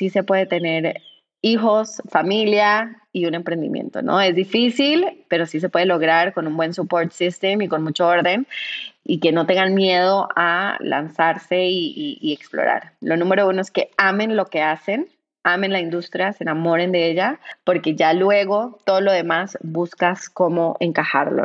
sí se puede tener hijos, familia y un emprendimiento, ¿no? Es difícil, pero sí se puede lograr con un buen support system y con mucho orden y que no tengan miedo a lanzarse y, y explorar. Lo número uno es que amen lo que hacen, amen la industria, se enamoren de ella, porque ya luego todo lo demás buscas cómo encajarlo.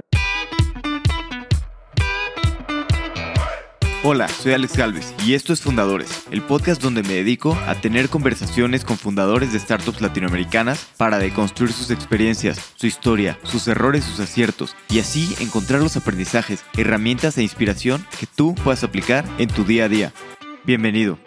Hola, soy Alex Galvez y esto es Fundadores, el podcast donde me dedico a tener conversaciones con fundadores de startups latinoamericanas para deconstruir sus experiencias, su historia, sus errores, sus aciertos y así encontrar los aprendizajes, herramientas e inspiración que tú puedas aplicar en tu día a día. Bienvenido.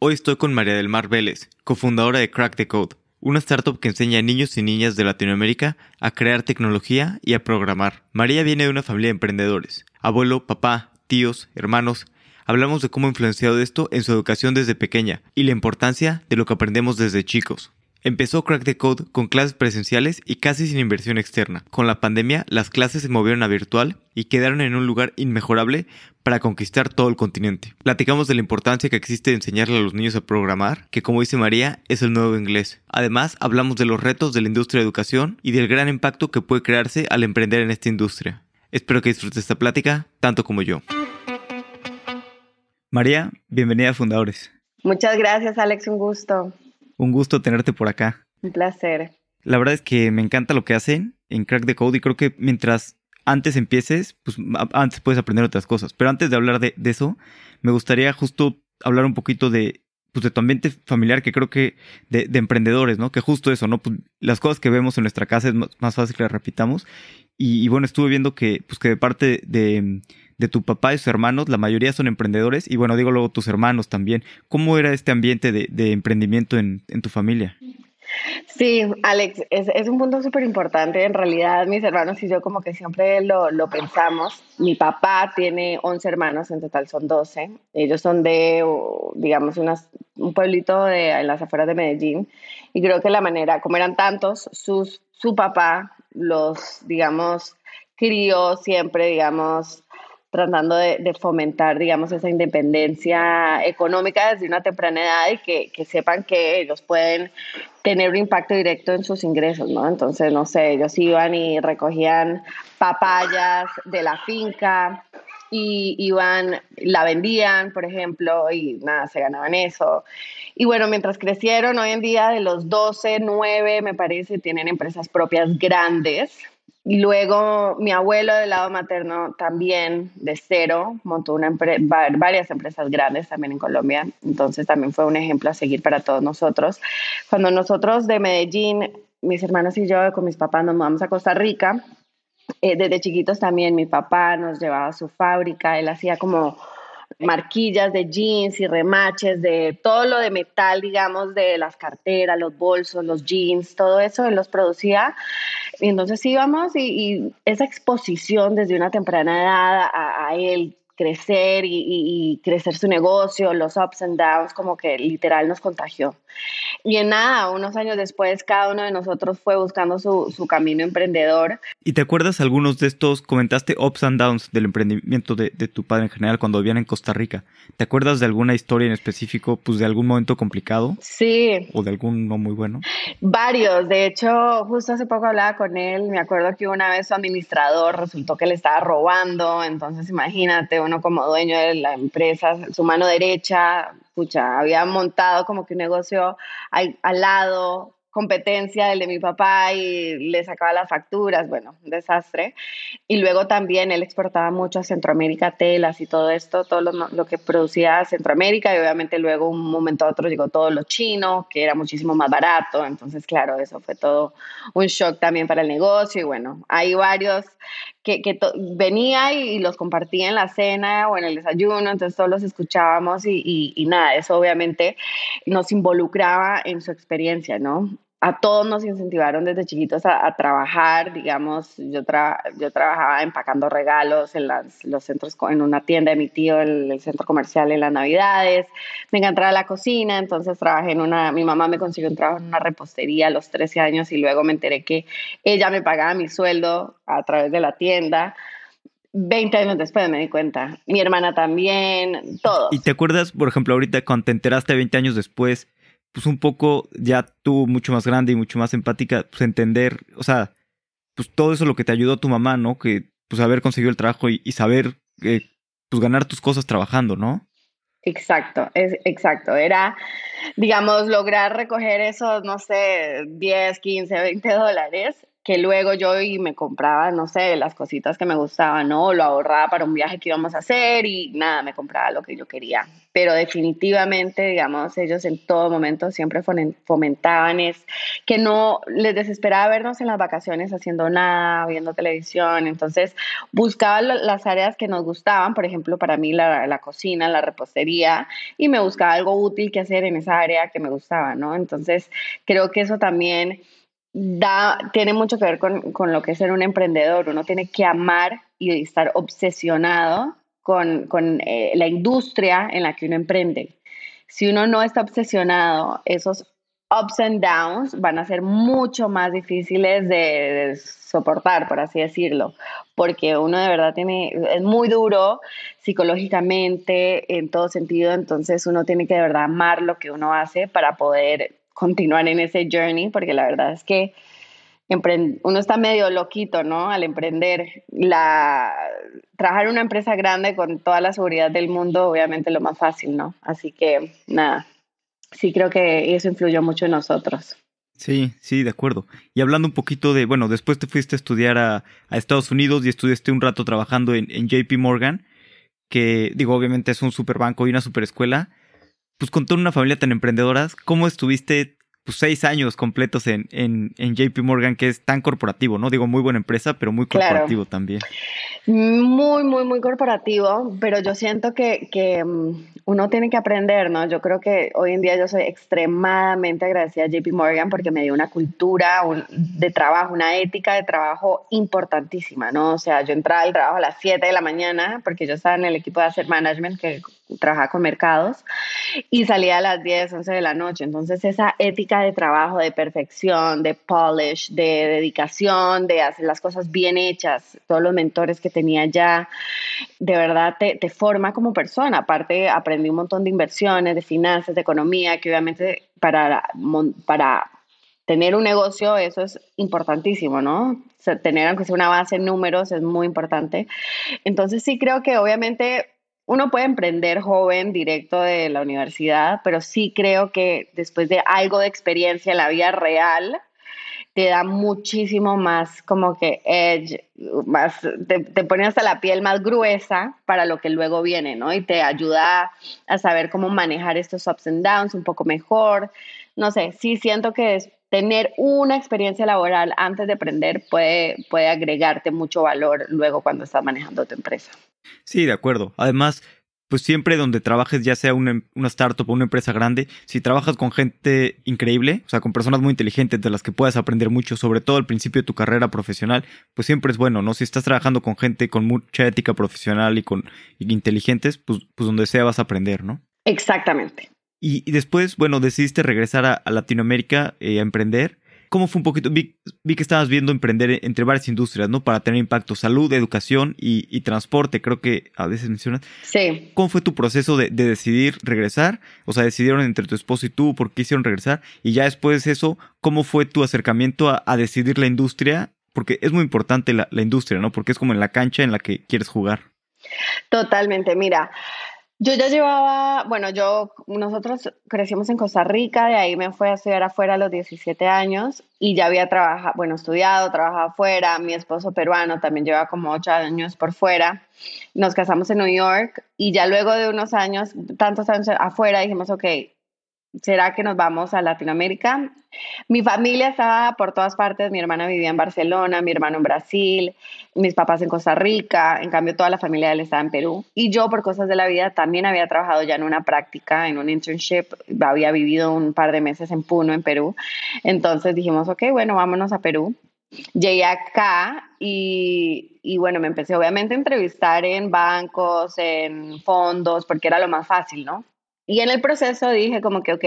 Hoy estoy con María del Mar Vélez, cofundadora de Crack the Code, una startup que enseña a niños y niñas de Latinoamérica a crear tecnología y a programar. María viene de una familia de emprendedores. Abuelo, papá, tíos, hermanos, hablamos de cómo ha influenciado esto en su educación desde pequeña y la importancia de lo que aprendemos desde chicos. Empezó Crack the Code con clases presenciales y casi sin inversión externa. Con la pandemia, las clases se movieron a virtual y quedaron en un lugar inmejorable para conquistar todo el continente. Platicamos de la importancia que existe de enseñarle a los niños a programar, que como dice María, es el nuevo inglés. Además, hablamos de los retos de la industria de educación y del gran impacto que puede crearse al emprender en esta industria. Espero que disfrutes esta plática tanto como yo. María, bienvenida a Fundadores. Muchas gracias, Alex, un gusto. Un gusto tenerte por acá. Un placer. La verdad es que me encanta lo que hacen en Crack the Code y creo que mientras antes empieces, pues antes puedes aprender otras cosas. Pero antes de hablar de, eso, me gustaría justo hablar un poquito de, pues de tu ambiente familiar, que creo que de, emprendedores, ¿no? Que justo eso, ¿no? Pues las cosas que vemos en nuestra casa es más, fácil que las repitamos. Y, bueno, estuve viendo que, pues que de parte de, tu papá y sus hermanos, la mayoría son emprendedores. Y bueno, digo luego tus hermanos también. ¿Cómo era este ambiente de, emprendimiento en, tu familia? Sí, Alex, es, un punto súper importante. En realidad, mis hermanos y yo como que siempre lo, lo, pensamos. Mi papá tiene 11 hermanos, en total son 12. Ellos son de, digamos, unas, un pueblito de, en las afueras de Medellín. Y creo que la manera, como eran tantos, sus, su papá los, digamos, crió siempre, digamos, tratando de, fomentar, digamos, esa independencia económica desde una temprana edad y que, que, sepan que ellos pueden tener un impacto directo en sus ingresos, ¿no? Entonces, no sé, ellos iban y recogían papayas de la finca y iban, la vendían, por ejemplo, y nada, se ganaban eso. Y bueno, mientras crecieron, hoy en día de los 12, 9, me parece, tienen empresas propias grandes. Y luego mi abuelo del lado materno también de cero montó una varias empresas grandes también en Colombia. Entonces también fue un ejemplo a seguir para todos nosotros. Cuando nosotros de Medellín, mis hermanos y yo con mis papás nos mudamos a Costa Rica, eh, desde chiquitos también mi papá nos llevaba a su fábrica, él hacía como marquillas de jeans y remaches de todo lo de metal, digamos, de las carteras, los bolsos, los jeans, todo eso, él los producía. Y entonces íbamos y, esa exposición desde una temprana edad a, a él crecer y, crecer su negocio, los ups and downs, como que literal nos contagió. Y en nada, unos años después, cada uno de nosotros fue buscando su, su camino emprendedor. ¿Y te acuerdas algunos de estos, comentaste ups and downs del emprendimiento de, de, tu padre en general cuando vivían en Costa Rica? ¿Te acuerdas de alguna historia en específico, pues de algún momento complicado? Sí. ¿O de algún no muy bueno? Varios. De hecho, justo hace poco hablaba con él. Me acuerdo que una vez su administrador resultó que le estaba robando. Entonces, imagínate, uno como dueño de la empresa, su mano derecha, escucha, había montado como que un negocio al, lado, competencia del de mi papá y le sacaba las facturas, bueno, desastre. Y luego también él exportaba mucho a Centroamérica telas y todo esto, todo lo, que producía Centroamérica y obviamente luego un momento a otro llegó todo lo chino, que era muchísimo más barato, entonces claro, eso fue todo un shock también para el negocio y bueno, hay varios que, que venía y, los compartía en la cena o en el desayuno, entonces todos los escuchábamos y, y, y nada, eso obviamente nos involucraba en su experiencia, ¿no? A todos nos incentivaron desde chiquitos a, trabajar, digamos, yo, yo trabajaba empacando regalos en los centros, en una tienda de mi tío, en el centro comercial en las navidades, me encantaba la cocina, entonces trabajé en una, mi mamá me consiguió un trabajo en una repostería a los 13 años y luego me enteré que ella me pagaba mi sueldo a través de la tienda. 20 años después me di cuenta. Mi hermana también, todo. ¿Y te acuerdas, por ejemplo, ahorita cuando te enteraste 20 años después, pues un poco ya tú mucho más grande y mucho más empática, pues entender, o sea, pues todo eso lo que te ayudó tu mamá, ¿no? Que pues haber conseguido el trabajo y, saber eh, pues ganar tus cosas trabajando, ¿no? Exacto, es, exacto. Era, digamos, lograr recoger esos, no sé, 10, 15, 20 dólares que luego yo y me compraba, no sé, las cositas que me gustaban, ¿no? Lo ahorraba para un viaje que íbamos a hacer y nada, me compraba lo que yo quería. Pero definitivamente, digamos, ellos en todo momento siempre fomentaban es que no les desesperaba vernos en las vacaciones haciendo nada, viendo televisión. Entonces, buscaban las áreas que nos gustaban, por ejemplo, para mí la, la cocina, la repostería, y me buscaba algo útil que hacer en esa área que me gustaba, ¿no? Entonces, creo que eso también da, tiene mucho que ver con, con, lo que es ser un emprendedor. Uno tiene que amar y estar obsesionado con, con eh, la industria en la que uno emprende. Si uno no está obsesionado, esos ups and downs van a ser mucho más difíciles de, soportar, por así decirlo, porque uno de verdad tiene, es muy duro psicológicamente en todo sentido, entonces uno tiene que de verdad amar lo que uno hace para poder continuar en ese journey, porque la verdad es que uno está medio loquito, ¿no? Al emprender. La, trabajar en una empresa grande con toda la seguridad del mundo, obviamente lo más fácil, ¿no? Así que, nada, sí creo que eso influyó mucho en nosotros. Sí, sí, de acuerdo. Y hablando un poquito de, bueno, después te fuiste a estudiar a, Estados Unidos y estudiaste un rato trabajando en, en JP Morgan, que digo, obviamente es un super banco y una super escuela pues con toda una familia tan emprendedora, ¿cómo estuviste pues, seis años completos en, en, en, JP Morgan, que es tan corporativo, ¿no? Digo, muy buena empresa, pero muy corporativo también. Muy, muy, muy corporativo, pero yo siento que, que, mm, uno tiene que aprender, ¿no? Yo creo que hoy en día yo soy extremadamente agradecida a JP Morgan porque me dio una cultura de trabajo, una ética de trabajo importantísima, ¿no? O sea, yo entraba al trabajo a las 7 de la mañana porque yo estaba en el equipo de Asset Management que trabajaba con mercados y salía a las 10, 11 de la noche. Entonces, esa ética de trabajo, de perfección, de polish, de dedicación, de hacer las cosas bien hechas, todos los mentores que tenía ya, de verdad te, te forma como persona. Aparte, aprendí un montón de inversiones, de finanzas, de economía, que obviamente para, para tener un negocio eso es importantísimo, ¿no? tener aunque sea una base en números es muy importante. Entonces sí creo que obviamente uno puede emprender joven directo de la universidad, pero sí creo que después de algo de experiencia en la vida real, te da muchísimo más como que edge, más, te, pone hasta la piel más gruesa para lo que luego viene, ¿no? Y te ayuda a saber cómo manejar estos ups and downs un poco mejor. No sé, sí siento que tener una experiencia laboral antes de aprender puede, puede agregarte mucho valor luego cuando estás manejando tu empresa. Sí, de acuerdo. Además, pues siempre donde trabajes, ya sea una, una, startup o una empresa grande, si trabajas con gente increíble, o sea, con personas muy inteligentes de las que puedas aprender mucho, sobre todo al principio de tu carrera profesional, pues siempre es bueno, ¿no? Si estás trabajando con gente con mucha ética profesional y con inteligentes, pues, pues donde sea vas a aprender, ¿no? Exactamente. Y, después, bueno, decidiste regresar a, Latinoamérica eh, a emprender. ¿Cómo fue un poquito? Vi, que estabas viendo emprender entre varias industrias, ¿no? Para tener impacto, salud, educación y, transporte, creo que a veces mencionas. Sí. ¿Cómo fue tu proceso de, decidir regresar? O sea, decidieron entre tu esposo y tú por qué hicieron regresar. Y ya después de eso, ¿cómo fue tu acercamiento a, decidir la industria? Porque es muy importante la, la industria, ¿no? Porque es como en la cancha en la que quieres jugar. Totalmente. Mira, yo ya llevaba, bueno, yo, nosotros crecimos en Costa Rica, de ahí me fui a estudiar afuera a los 17 años y ya había trabajado, bueno, estudiado, trabajado afuera, mi esposo peruano también lleva como 8 años por fuera, nos casamos en New York y ya luego de unos años, tantos años afuera, dijimos, ok, ¿será que nos vamos a Latinoamérica? Mi familia estaba por todas partes, mi hermana vivía en Barcelona, mi hermano en Brasil, mis papás en Costa Rica, en cambio toda la familia de estaba en Perú. Y yo por cosas de la vida también había trabajado ya en una práctica, en un internship, había vivido un par de meses en Puno, en Perú. Entonces dijimos, ok, bueno, vámonos a Perú. Llegué acá y, y, bueno, me empecé obviamente a entrevistar en bancos, en fondos, porque era lo más fácil, ¿no? Y en el proceso dije como que, ok,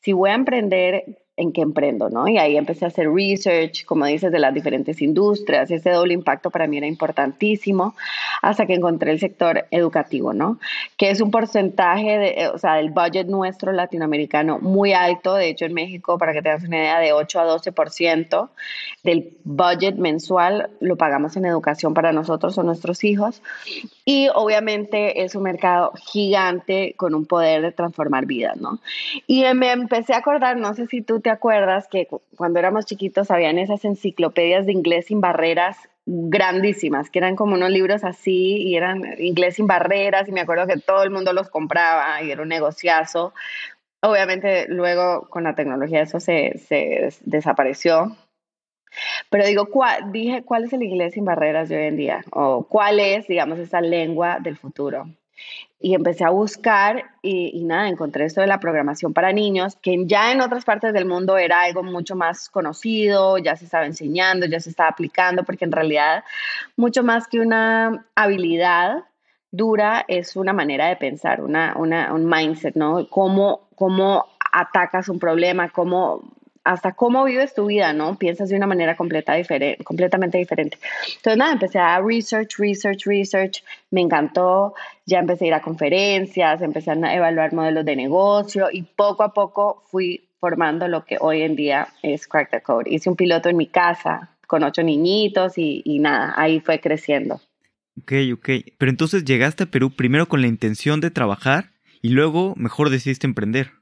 si voy a emprender, en qué emprendo, ¿no? Y ahí empecé a hacer research, como dices, de las diferentes industrias. Ese doble impacto para mí era importantísimo hasta que encontré el sector educativo, ¿no? Que es un porcentaje, de, o sea, del budget nuestro latinoamericano muy alto. De hecho, en México, para que tengas una idea, de 8 a 12% del budget mensual lo pagamos en educación para nosotros o nuestros hijos. Y obviamente es un mercado gigante con un poder de transformar vidas, ¿no? Y me empecé a acordar, no sé si tú te acuerdas, que cuando éramos chiquitos habían esas enciclopedias de inglés sin barreras grandísimas, que eran como unos libros así y eran inglés sin barreras y me acuerdo que todo el mundo los compraba y era un negociazo. Obviamente luego con la tecnología eso se, se desapareció, pero digo, dije, ¿cuál es el inglés sin barreras de hoy en día? O cuál es, digamos, esa lengua del futuro. Y empecé a buscar y, nada, encontré esto de la programación para niños, que ya en otras partes del mundo era algo mucho más conocido, ya se estaba enseñando, ya se estaba aplicando, porque en realidad mucho más que una habilidad dura es una manera de pensar, una, una, un mindset, ¿no? Cómo, cómo atacas un problema, cómo hasta cómo vives tu vida, ¿no? Piensas de una manera completamente diferente. Entonces, nada, empecé a research, research, research, me encantó, ya empecé a ir a conferencias, empecé a evaluar modelos de negocio y poco a poco fui formando lo que hoy en día es Crack the Code. Hice un piloto en mi casa con ocho niñitos y, y nada, ahí fue creciendo. Ok, ok. Pero entonces llegaste a Perú primero con la intención de trabajar y luego mejor decidiste emprender.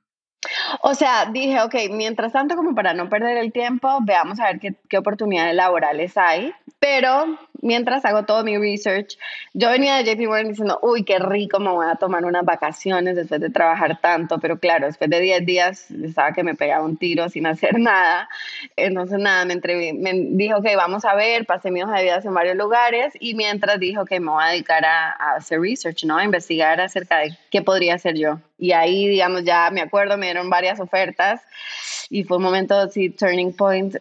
O sea, dije, ok, mientras tanto, como para no perder el tiempo, veamos a ver qué, qué, oportunidades laborales hay. Pero mientras hago todo mi research, yo venía de JP Morgan diciendo, uy, qué rico, me voy a tomar unas vacaciones después de trabajar tanto. Pero claro, después de 10 días estaba que me pegaba un tiro sin hacer nada. Entonces, nada, me, entreví, me dijo, ok, vamos a ver, pasé mi hoja de vida en varios lugares. Y mientras dijo que me voy a dedicar a, a hacer research, ¿no? A investigar acerca de qué podría hacer yo. Y ahí, digamos, ya me acuerdo, me dieron varias ofertas y fue un momento, sí, turning point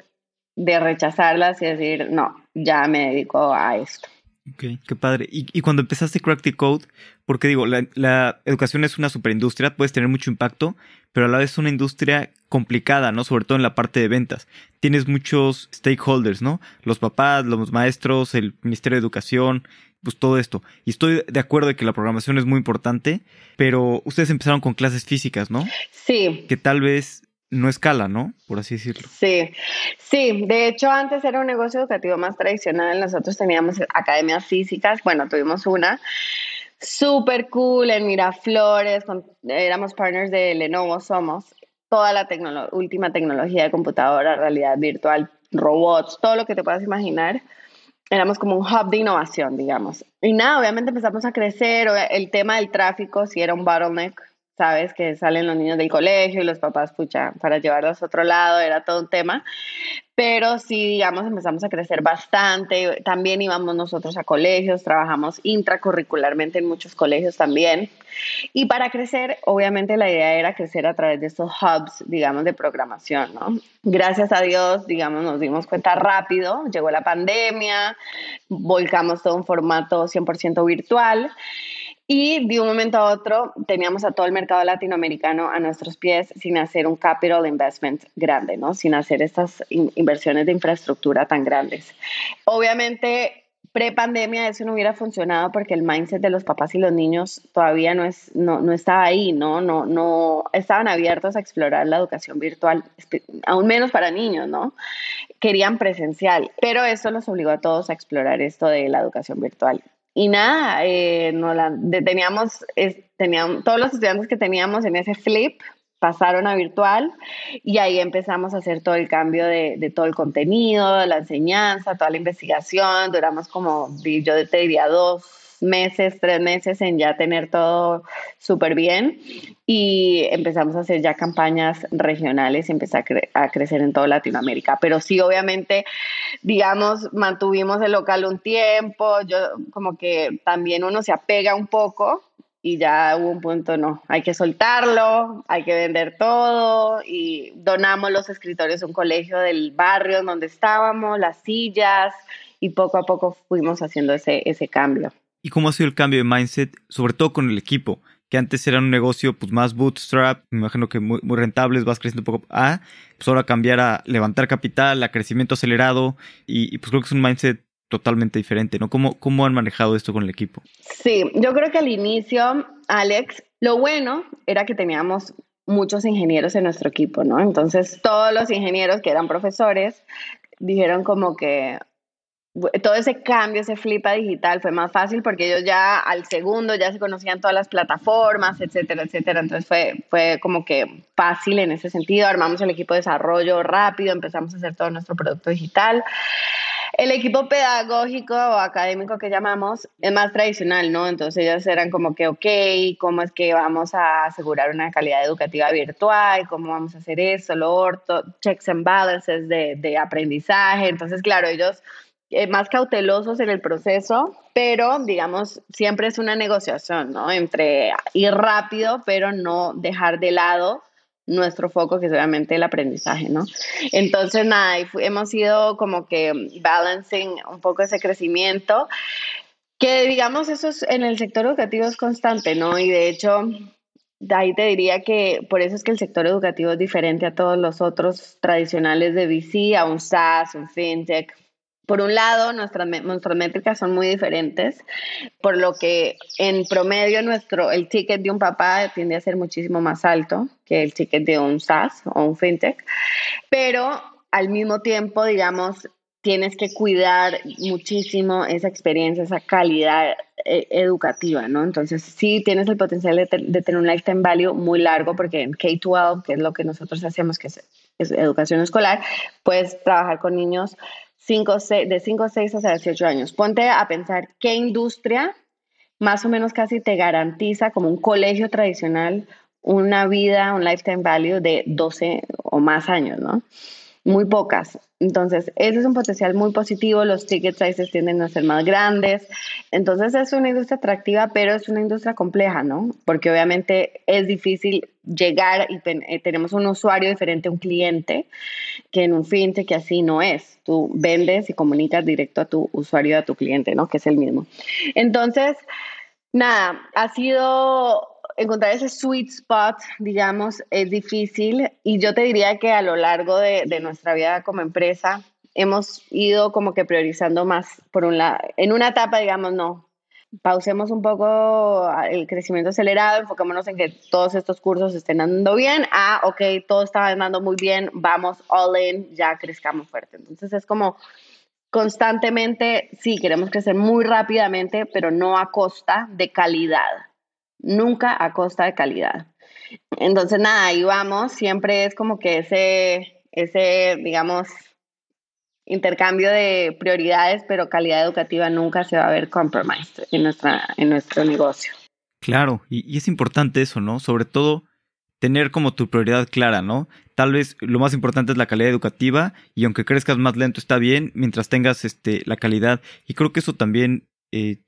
de rechazarlas y decir, no, ya me dedico a esto. Ok, qué padre. Y, y cuando empezaste Crack the Code, porque digo, la, la, educación es una superindustria, puedes tener mucho impacto, pero a la vez es una industria complicada, ¿no? Sobre todo en la parte de ventas. Tienes muchos stakeholders, ¿no? Los papás, los maestros, el Ministerio de Educación, pues todo esto. Y estoy de acuerdo de que la programación es muy importante, pero ustedes empezaron con clases físicas, ¿no? Sí. Que tal vez no escala, ¿no? Por así decirlo. Sí, sí. De hecho, antes era un negocio educativo más tradicional. Nosotros teníamos academias físicas. Bueno, tuvimos una súper cool en Miraflores. éramos partners de Lenovo, somos. Toda la última tecnología de computadora, realidad virtual, robots, todo lo que te puedas imaginar éramos como un hub de innovación, digamos. Y nada, obviamente empezamos a crecer, el tema del tráfico sí era un bottleneck, sabes, que salen los niños del colegio y los papás, pucha, para llevarlos a otro lado, era todo un tema. Pero sí, digamos, empezamos a crecer bastante. También íbamos nosotros a colegios, trabajamos intracurricularmente en muchos colegios también. Y para crecer, obviamente la idea era crecer a través de estos hubs, digamos, de programación, ¿no? Gracias a Dios, digamos, nos dimos cuenta rápido, llegó la pandemia, volcamos todo un formato 100% virtual. Y de un momento a otro teníamos a todo el mercado latinoamericano a nuestros pies sin hacer un capital investment grande, ¿no? Sin hacer estas inversiones de infraestructura tan grandes. Obviamente, pre-pandemia eso no hubiera funcionado porque el mindset de los papás y los niños todavía no, es, no, no estaba ahí, ¿no? No, no estaban abiertos a explorar la educación virtual, aún menos para niños, ¿no? Querían presencial, pero eso los obligó a todos a explorar esto de la educación virtual. Y nada, eh, no la, teníamos, teníamos, todos los estudiantes que teníamos en ese flip pasaron a virtual y ahí empezamos a hacer todo el cambio de, de, todo el contenido, la enseñanza, toda la investigación. Duramos como, yo te diría, dos meses, tres meses en ya tener todo súper bien y empezamos a hacer ya campañas regionales y empezar a, crecer en toda Latinoamérica. Pero sí, obviamente, digamos, mantuvimos el local un tiempo, yo como que también uno se apega un poco y ya hubo un punto, no, hay que soltarlo, hay que vender todo y donamos los escritorios a un colegio del barrio donde estábamos, las sillas y poco a poco fuimos haciendo ese, ese cambio. ¿Y cómo ha sido el cambio de mindset, sobre todo con el equipo? que antes era un negocio pues más bootstrap, me imagino que muy, rentables, vas creciendo un poco, a pues ahora cambiar a levantar capital, a crecimiento acelerado y, pues creo que es un mindset totalmente diferente, ¿no? ¿Cómo, ¿Cómo han manejado esto con el equipo? Sí, yo creo que al inicio, Alex, lo bueno era que teníamos muchos ingenieros en nuestro equipo, ¿no? Entonces todos los ingenieros que eran profesores dijeron como que, todo ese cambio, ese flipa digital fue más fácil porque ellos ya al segundo ya se conocían todas las plataformas, etcétera, etcétera. Entonces fue, fue como que fácil en ese sentido. Armamos el equipo de desarrollo rápido, empezamos a hacer todo nuestro producto digital. El equipo pedagógico o académico que llamamos es más tradicional, ¿no? Entonces ellos eran como que, ok, ¿cómo es que vamos a asegurar una calidad educativa virtual? ¿Cómo vamos a hacer eso? Lo orto, checks and balances de, de aprendizaje. Entonces, claro, ellos eh, más cautelosos en el proceso, pero digamos, siempre es una negociación, ¿no? Entre ir rápido, pero no dejar de lado nuestro foco, que es obviamente el aprendizaje, ¿no? Entonces, nada, hemos ido como que balancing un poco ese crecimiento, que digamos, eso es, en el sector educativo es constante, ¿no? Y de hecho, de ahí te diría que por eso es que el sector educativo es diferente a todos los otros tradicionales de VC, a un SaaS, un FinTech, por un lado, nuestras, nuestras métricas son muy diferentes, por lo que en promedio nuestro, el ticket de un papá tiende a ser muchísimo más alto que el ticket de un SaaS o un fintech, pero al mismo tiempo, digamos, tienes que cuidar muchísimo esa experiencia, esa calidad eh, educativa, ¿no? Entonces, sí tienes el potencial de, tener un lifetime value muy largo, porque en K-12, que es lo que nosotros hacemos, que es, es educación escolar, puedes trabajar con niños de 5 a 6 hasta 18 años. Ponte a pensar qué industria más o menos casi te garantiza como un colegio tradicional una vida, un lifetime value de 12 o más años, ¿no? Muy pocas. Entonces, ese es un potencial muy positivo, los ticket sizes tienden a ser más grandes. Entonces, es una industria atractiva, pero es una industria compleja, ¿no? Porque obviamente es difícil llegar y eh, tenemos un usuario diferente a un cliente que en un fintech que así no es. Tú vendes y comunicas directo a tu usuario, a tu cliente, ¿no? Que es el mismo. Entonces, nada, ha sido encontrar ese sweet spot, digamos, es difícil y yo te diría que a lo largo de, de nuestra vida como empresa hemos ido como que priorizando más por un lado, en una etapa, digamos, no, pausemos un poco el crecimiento acelerado, enfocémonos en que todos estos cursos estén andando bien. Ah, ok, todo está andando muy bien, vamos all in, ya crezcamos fuerte. Entonces es como constantemente, sí, queremos crecer muy rápidamente, pero no a costa de calidad. Nunca a costa de calidad. Entonces, nada, ahí vamos. Siempre es como que ese, ese, digamos, intercambio de prioridades, pero calidad educativa nunca se va a ver compromised en, nuestra, en nuestro negocio. Claro, y, es importante eso, ¿no? Sobre todo tener como tu prioridad clara, ¿no? Tal vez lo más importante es la calidad educativa y aunque crezcas más lento está bien mientras tengas este, la calidad. Y creo que eso también, eh,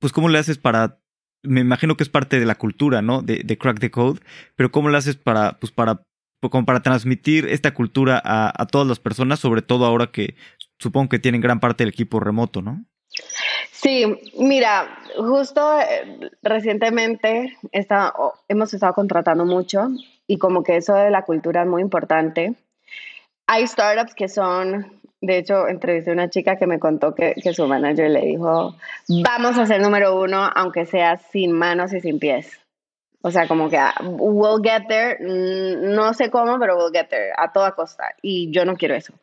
pues cómo le haces para, me imagino que es parte de la cultura, ¿no? De, de crack the code, pero cómo le haces para, pues para como para transmitir esta cultura a, todas las personas, sobre todo ahora que supongo que tienen gran parte del equipo remoto, ¿no? Sí, mira, justo eh, recientemente hemos estado contratando mucho y como que eso de la cultura es muy importante. Hay startups que son, de hecho, entrevisté a una chica que me contó que, que su manager le dijo, vamos a ser número uno, aunque sea sin manos y sin pies. O sea, como que ah, we'll get there, mm, no sé cómo, pero we'll get there a toda costa. Y yo no quiero eso.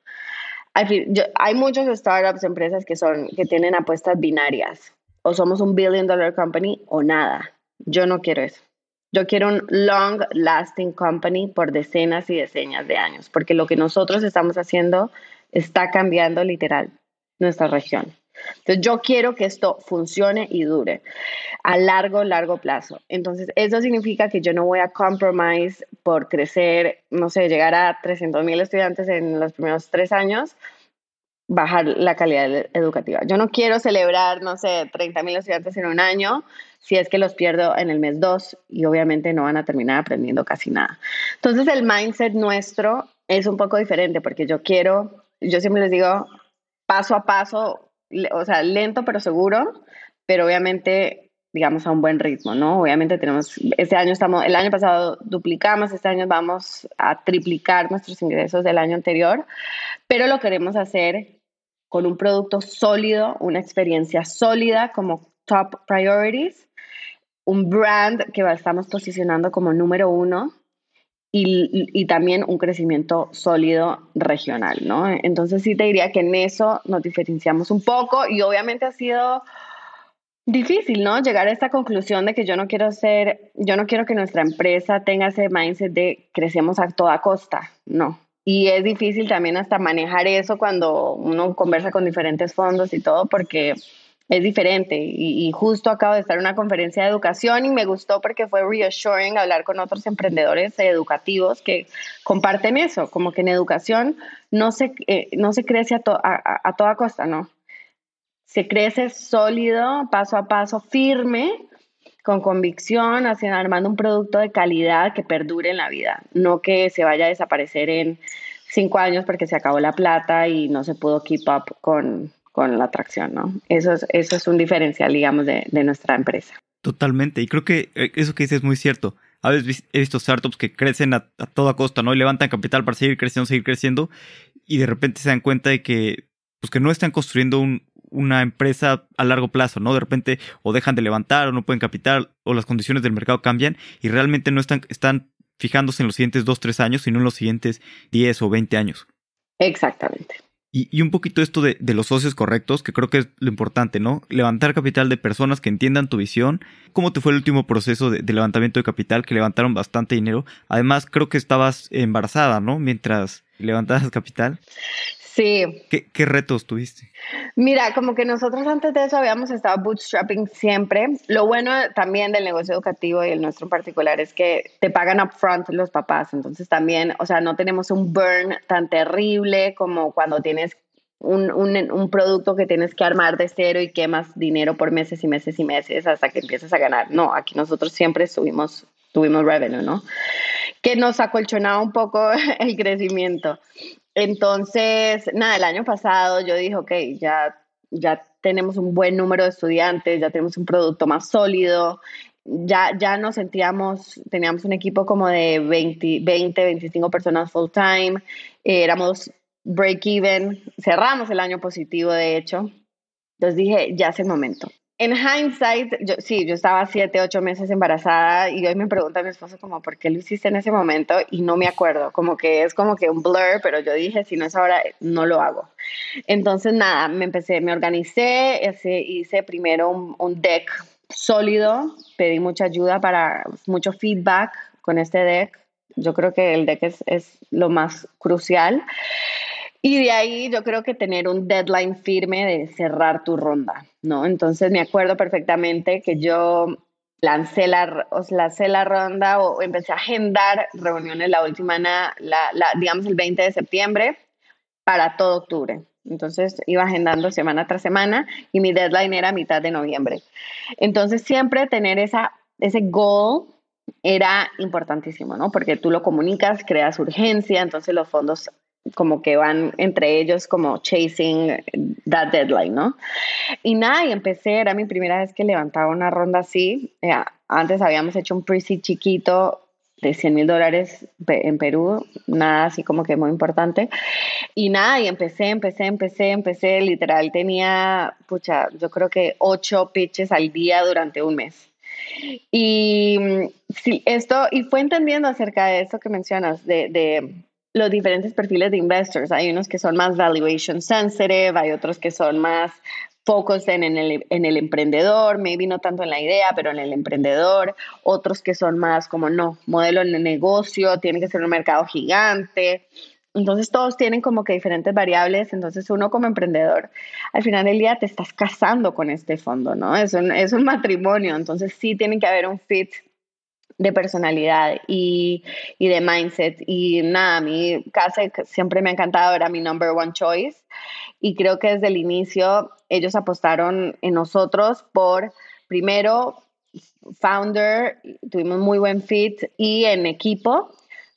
hay muchos startups, empresas que, son, que tienen apuestas binarias. O somos un billion dollar company o nada. Yo no quiero eso. Yo quiero un long lasting company por decenas y decenas de años, porque lo que nosotros estamos haciendo está cambiando literal nuestra región. Entonces, yo quiero que esto funcione y dure a largo, largo plazo. Entonces, eso significa que yo no voy a compromise por crecer, no sé, llegar a 300 mil estudiantes en los primeros tres años, bajar la calidad educativa. Yo no quiero celebrar, no sé, 30 mil estudiantes en un año si es que los pierdo en el mes dos y obviamente no van a terminar aprendiendo casi nada. Entonces, el mindset nuestro es un poco diferente porque yo quiero, yo siempre les digo, paso a paso, o sea, lento pero seguro, pero obviamente digamos, a un buen ritmo, ¿no? Obviamente tenemos, este año estamos, el año pasado duplicamos, este año vamos a triplicar nuestros ingresos del año anterior, pero lo queremos hacer con un producto sólido, una experiencia sólida como top priorities, un brand que estamos posicionando como número uno y, y, también un crecimiento sólido regional, ¿no? Entonces sí te diría que en eso nos diferenciamos un poco y obviamente ha sido difícil, ¿no? Llegar a esta conclusión de que yo no quiero ser, yo no quiero que nuestra empresa tenga ese mindset de crecemos a toda costa, no. Y es difícil también hasta manejar eso cuando uno conversa con diferentes fondos y todo, porque es diferente. Y, justo acabo de estar en una conferencia de educación y me gustó porque fue reassuring hablar con otros emprendedores educativos que comparten eso, como que en educación no se, eh, no se crece a, a, toda costa, ¿no? Se crece sólido, paso a paso, firme, con convicción, hacia, armando un producto de calidad que perdure en la vida, no que se vaya a desaparecer en cinco años porque se acabó la plata y no se pudo keep up con, con la atracción, ¿no? Eso es, eso es un diferencial, digamos, de, de nuestra empresa. Totalmente, y creo que eh, eso que dices es muy cierto. A veces he visto startups que crecen a, toda costa, ¿no? Y levantan capital para seguir creciendo, seguir creciendo, y de repente se dan cuenta de que, pues que no están construyendo un, una empresa a largo plazo, ¿no? De repente o dejan de levantar o no pueden capital o las condiciones del mercado cambian y realmente no están, están fijándose en los siguientes 2, 3 años, sino en los siguientes 10 o 20 años. Exactamente. Y, un poquito esto de, los socios correctos, que creo que es lo importante, ¿no? Levantar capital de personas que entiendan tu visión. ¿Cómo te fue el último proceso de, levantamiento de capital? Que levantaron bastante dinero. Además, creo que estabas embarazada, ¿no? Mientras levantabas capital. Sí. ¿Qué, retos tuviste? Mira, como que nosotros antes de eso habíamos estado bootstrapping siempre. Lo bueno también del negocio educativo y el nuestro en particular es que te pagan upfront los papás. Entonces también, o sea, no tenemos un burn tan terrible como cuando tienes un, un, un, producto que tienes que armar de cero y quemas dinero por meses y meses y meses hasta que empiezas a ganar. No, aquí nosotros siempre subimos, tuvimos revenue, ¿no? Que nos acolchonaba un poco el crecimiento. Entonces, nada, el año pasado yo dije, ok, ya, ya tenemos un buen número de estudiantes, ya tenemos un producto más sólido, ya, ya nos sentíamos, teníamos un equipo como de 20, 20 25 personas full time, eh, éramos break even, cerramos el año positivo de hecho. Entonces dije, ya es el momento en hindsight, yo, sí, yo estaba siete, ocho meses embarazada y hoy me pregunta mi esposo como, ¿por qué lo hiciste en ese momento? Y no me acuerdo, como que es como que un blur, pero yo dije, si no es ahora, no lo hago. Entonces, nada, me empecé, me organicé, hice primero un, deck sólido, pedí mucha ayuda para, mucho feedback con este deck. Yo creo que el deck es lo más crucial. Y de ahí yo creo que tener un deadline firme de cerrar tu ronda, ¿no? Entonces me acuerdo perfectamente que yo lancé la, lancé la ronda o empecé a agendar reuniones la última, la, la, digamos el 20 de septiembre para todo octubre. Entonces iba agendando semana tras semana y mi deadline era mitad de noviembre. Entonces siempre tener esa, ese goal era importantísimo, ¿no? Porque tú lo comunicas, creas urgencia, entonces los fondos como que van entre ellos como chasing that deadline, ¿no? Y nada, y empecé, era mi primera vez que levantaba una ronda así. antes habíamos hecho un pre-seed chiquito de 100 mil dólares en Perú, nada así como que muy importante. Y nada, y empecé, empecé, empecé, empecé, literal, tenía, pucha, yo creo que ocho pitches al día durante un mes. Y sí, esto, y fue entendiendo acerca de esto que mencionas, de, de los diferentes perfiles de investors. Hay unos que son más valuation sensitive, hay otros que son más focus en, el, en el emprendedor, maybe no tanto en la idea, pero en el emprendedor, otros que son más como no, modelo en el negocio, tiene que ser un mercado gigante. Entonces todos tienen como que diferentes variables, entonces uno como emprendedor, al final del día te estás casando con este fondo, ¿no? Es un, es un matrimonio, entonces sí tiene que haber un fit de personalidad y, y, de mindset. Y nada, a mí casa siempre me ha encantado, era mi number one choice. Y creo que desde el inicio ellos apostaron en nosotros por, primero, founder, tuvimos muy buen fit y en equipo.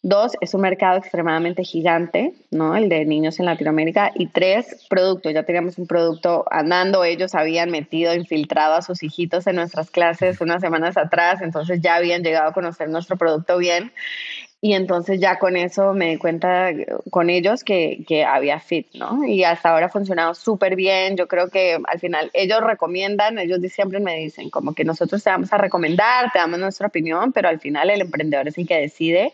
Dos, es un mercado extremadamente gigante, ¿no? El de niños en Latinoamérica. Y tres, producto. Ya teníamos un producto andando. Ellos habían metido, infiltrado a sus hijitos en nuestras clases unas semanas atrás. Entonces ya habían llegado a conocer nuestro producto bien. Y entonces ya con eso me di cuenta con ellos que, que había fit, ¿no? Y hasta ahora ha funcionado súper bien. Yo creo que al final ellos recomiendan, ellos siempre me dicen como que nosotros te vamos a recomendar, te damos nuestra opinión, pero al final el emprendedor es el que decide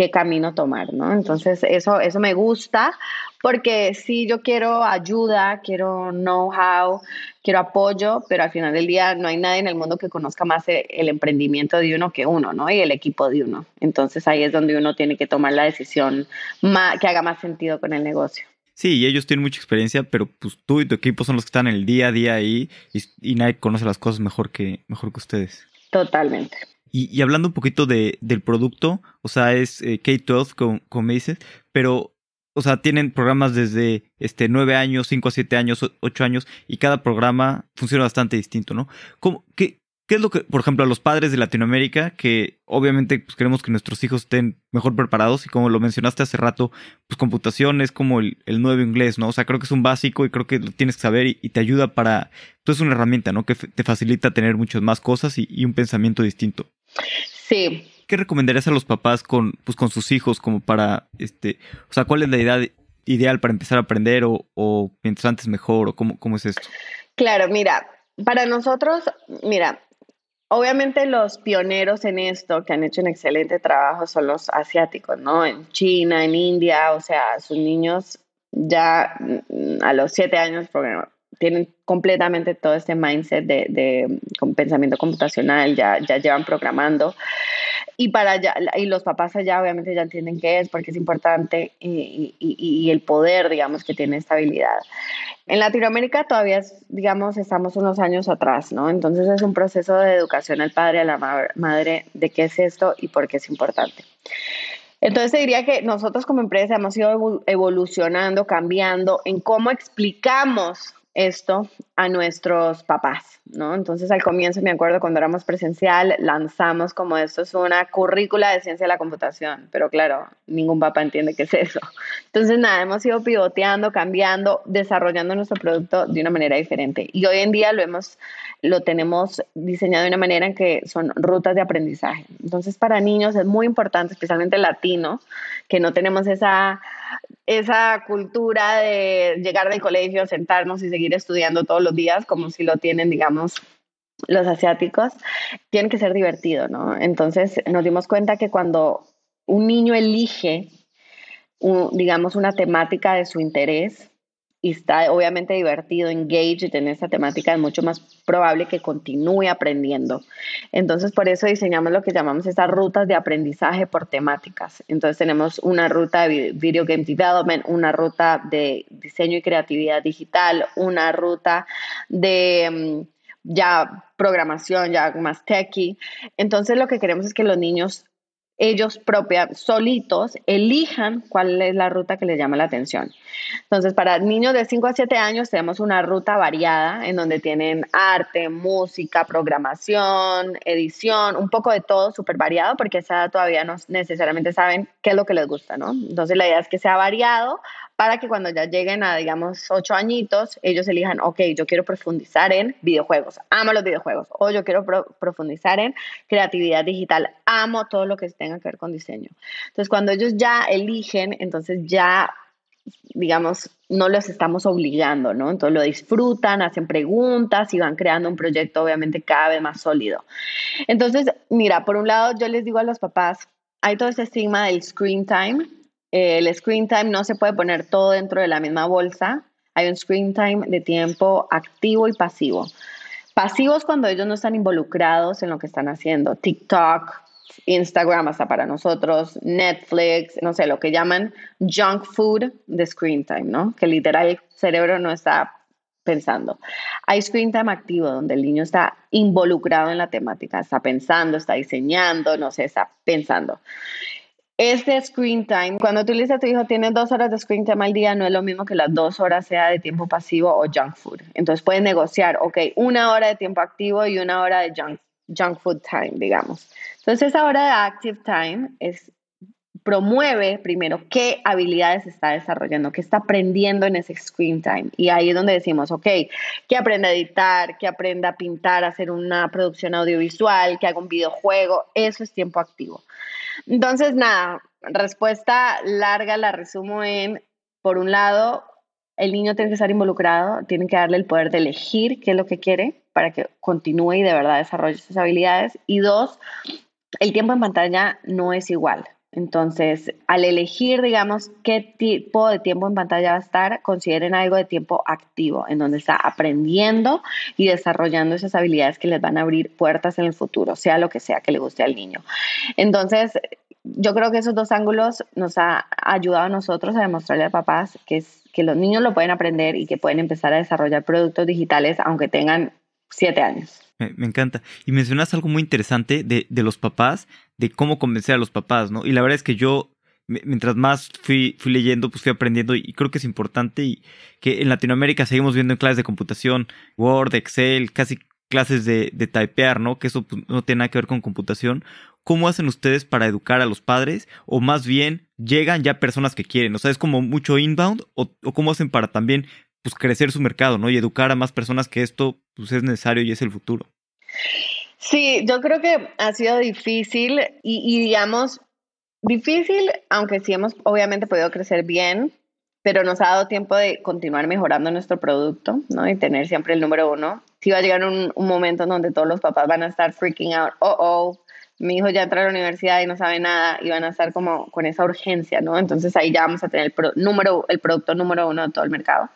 qué camino tomar, ¿no? Entonces, eso, eso me gusta porque sí, yo quiero ayuda, quiero know-how, quiero apoyo, pero al final del día no hay nadie en el mundo que conozca más e, el emprendimiento de uno que uno, ¿no? Y el equipo de uno. Entonces, ahí es donde uno tiene que tomar la decisión que haga más sentido con el negocio. Sí, y ellos tienen mucha experiencia, pero pues tú y tu equipo son los que están el día a día ahí y, y nadie conoce las cosas mejor que, mejor que ustedes. Totalmente. Y, hablando un poquito de, del producto, o sea, es eh, K-12, como, me dices, pero, o sea, tienen programas desde este, 9 años, 5 a 7 años, 8 años, y cada programa funciona bastante distinto, ¿no? ¿Cómo, qué, ¿Qué es lo que, por ejemplo, a los padres de Latinoamérica, que obviamente pues, queremos que nuestros hijos estén mejor preparados y como lo mencionaste hace rato, pues computación es como el, nuevo inglés, ¿no? O sea, creo que es un básico y creo que lo tienes que saber y, te ayuda para, pues es una herramienta, ¿no? Que te facilita tener muchas más cosas y, un pensamiento distinto. Sí. ¿Qué recomendarías a los papás con, pues, con sus hijos como para, este, o sea, cuál es la idea ideal para empezar a aprender o, o mientras antes mejor o cómo, cómo es esto? Claro, mira, para nosotros, mira, Obviamente los pioneros en esto, que han hecho un excelente trabajo, son los asiáticos, ¿no? En China, en India, o sea, sus niños ya mm, a los siete años tienen completamente todo este mindset de, de, pensamiento computacional, ya, ya llevan programando. Y, para allá, y los papás allá obviamente ya entienden qué es, porque es importante y, y, y el poder, digamos, que tiene esta habilidad. En Latinoamérica todavía, digamos, estamos unos años atrás, ¿no? Entonces es un proceso de educación al padre, a la madre, de qué es esto y por qué es importante. Entonces diría que nosotros como empresa hemos ido evolucionando, cambiando en cómo explicamos esto a nuestros papás, ¿no? Entonces al comienzo me acuerdo cuando éramos presencial lanzamos como esto es una currícula de ciencia de la computación, pero claro, ningún papá entiende qué es eso. Entonces nada, hemos ido pivoteando, cambiando, desarrollando nuestro producto de una manera diferente y hoy en día lo hemos lo tenemos diseñado de una manera en que son rutas de aprendizaje. Entonces para niños es muy importante, especialmente latinos, que no tenemos esa esa cultura de llegar del colegio, sentarnos y seguir estudiando todos los días como si lo tienen, digamos, los asiáticos, tiene que ser divertido, ¿no? Entonces nos dimos cuenta que cuando un niño elige, digamos, una temática de su interés, y está obviamente divertido, engaged en esta temática, es mucho más probable que continúe aprendiendo. Entonces, por eso diseñamos lo que llamamos estas rutas de aprendizaje por temáticas. Entonces, tenemos una ruta de Video Game Development, una ruta de diseño y creatividad digital, una ruta de... Mm, ya programación, ya más techy. Entonces lo que queremos es que los niños ellos propios, solitos, elijan cuál es la ruta que les llama la atención. Entonces, para niños de 5 a 7 años tenemos una ruta variada en donde tienen arte, música, programación, edición, un poco de todo súper variado porque esa todavía no necesariamente saben qué es lo que les gusta, ¿no? Entonces, la idea es que sea variado para que cuando ya lleguen a, digamos, ocho añitos, ellos elijan, ok, yo quiero profundizar en videojuegos, amo los videojuegos, o yo quiero profundizar en creatividad digital, amo todo lo que tenga que ver con diseño. Entonces, cuando ellos ya eligen, entonces ya, digamos, no los estamos obligando, ¿no? Entonces lo disfrutan, hacen preguntas y van creando un proyecto obviamente cada vez más sólido. Entonces, mira, por un lado yo les digo a los papás, hay todo ese estigma del screen time, el screen time no se puede poner todo dentro de la misma bolsa. Hay un screen time de tiempo activo y pasivo. Pasivos cuando ellos no están involucrados en lo que están haciendo. TikTok, Instagram hasta para nosotros, Netflix, no sé, lo que llaman junk food de screen time, ¿no? Que literal el cerebro no está pensando. Hay screen time activo donde el niño está involucrado en la temática, está pensando, está diseñando, no sé, está pensando. Este screen time, cuando tú le dices a tu hijo, tienes dos horas de screen time al día, no es lo mismo que las dos horas sea de tiempo pasivo o junk food. Entonces puedes negociar, ok, una hora de tiempo activo y una hora de junk, junk food time, digamos. Entonces esa hora de active time es promueve primero qué habilidades está desarrollando, qué está aprendiendo en ese screen time. Y ahí es donde decimos, ok, que aprenda a editar, que aprenda a pintar, a hacer una producción audiovisual, que haga un videojuego, eso es tiempo activo. Entonces, nada, respuesta larga la resumo en, por un lado, el niño tiene que estar involucrado, tiene que darle el poder de elegir qué es lo que quiere para que continúe y de verdad desarrolle sus habilidades. Y dos, el tiempo en pantalla no es igual. Entonces, al elegir, digamos, qué tipo de tiempo en pantalla va a estar, consideren algo de tiempo activo, en donde está aprendiendo y desarrollando esas habilidades que les van a abrir puertas en el futuro, sea lo que sea que le guste al niño. Entonces, yo creo que esos dos ángulos nos ha ayudado a nosotros a demostrarle a papás que, que los niños lo pueden aprender y que pueden empezar a desarrollar productos digitales aunque tengan siete años. Me, encanta. Y mencionas algo muy interesante de, de, los papás, de cómo convencer a los papás, ¿no? Y la verdad es que yo, mientras más fui, fui leyendo, pues fui aprendiendo y creo que es importante y que en Latinoamérica seguimos viendo en clases de computación, Word, Excel, casi clases de, de typear, ¿no? Que eso pues, no tiene nada que ver con computación. ¿Cómo hacen ustedes para educar a los padres? O más bien, llegan ya personas que quieren. O sea, es como mucho inbound. ¿O, o cómo hacen para también pues, crecer su mercado, ¿no? Y educar a más personas que esto pues, es necesario y es el futuro. Sí, yo creo que ha sido difícil y, digamos, difícil, aunque sí hemos obviamente podido crecer bien, pero nos ha dado tiempo de continuar mejorando nuestro producto, ¿no? Y tener siempre el número uno. Sí va a llegar un, un momento en donde todos los papás van a estar freaking out, oh, oh, mi hijo ya entra a la universidad y no sabe nada y van a estar como con esa urgencia, ¿no? Entonces ahí ya vamos a tener el, número, el producto número uno de todo el mercado.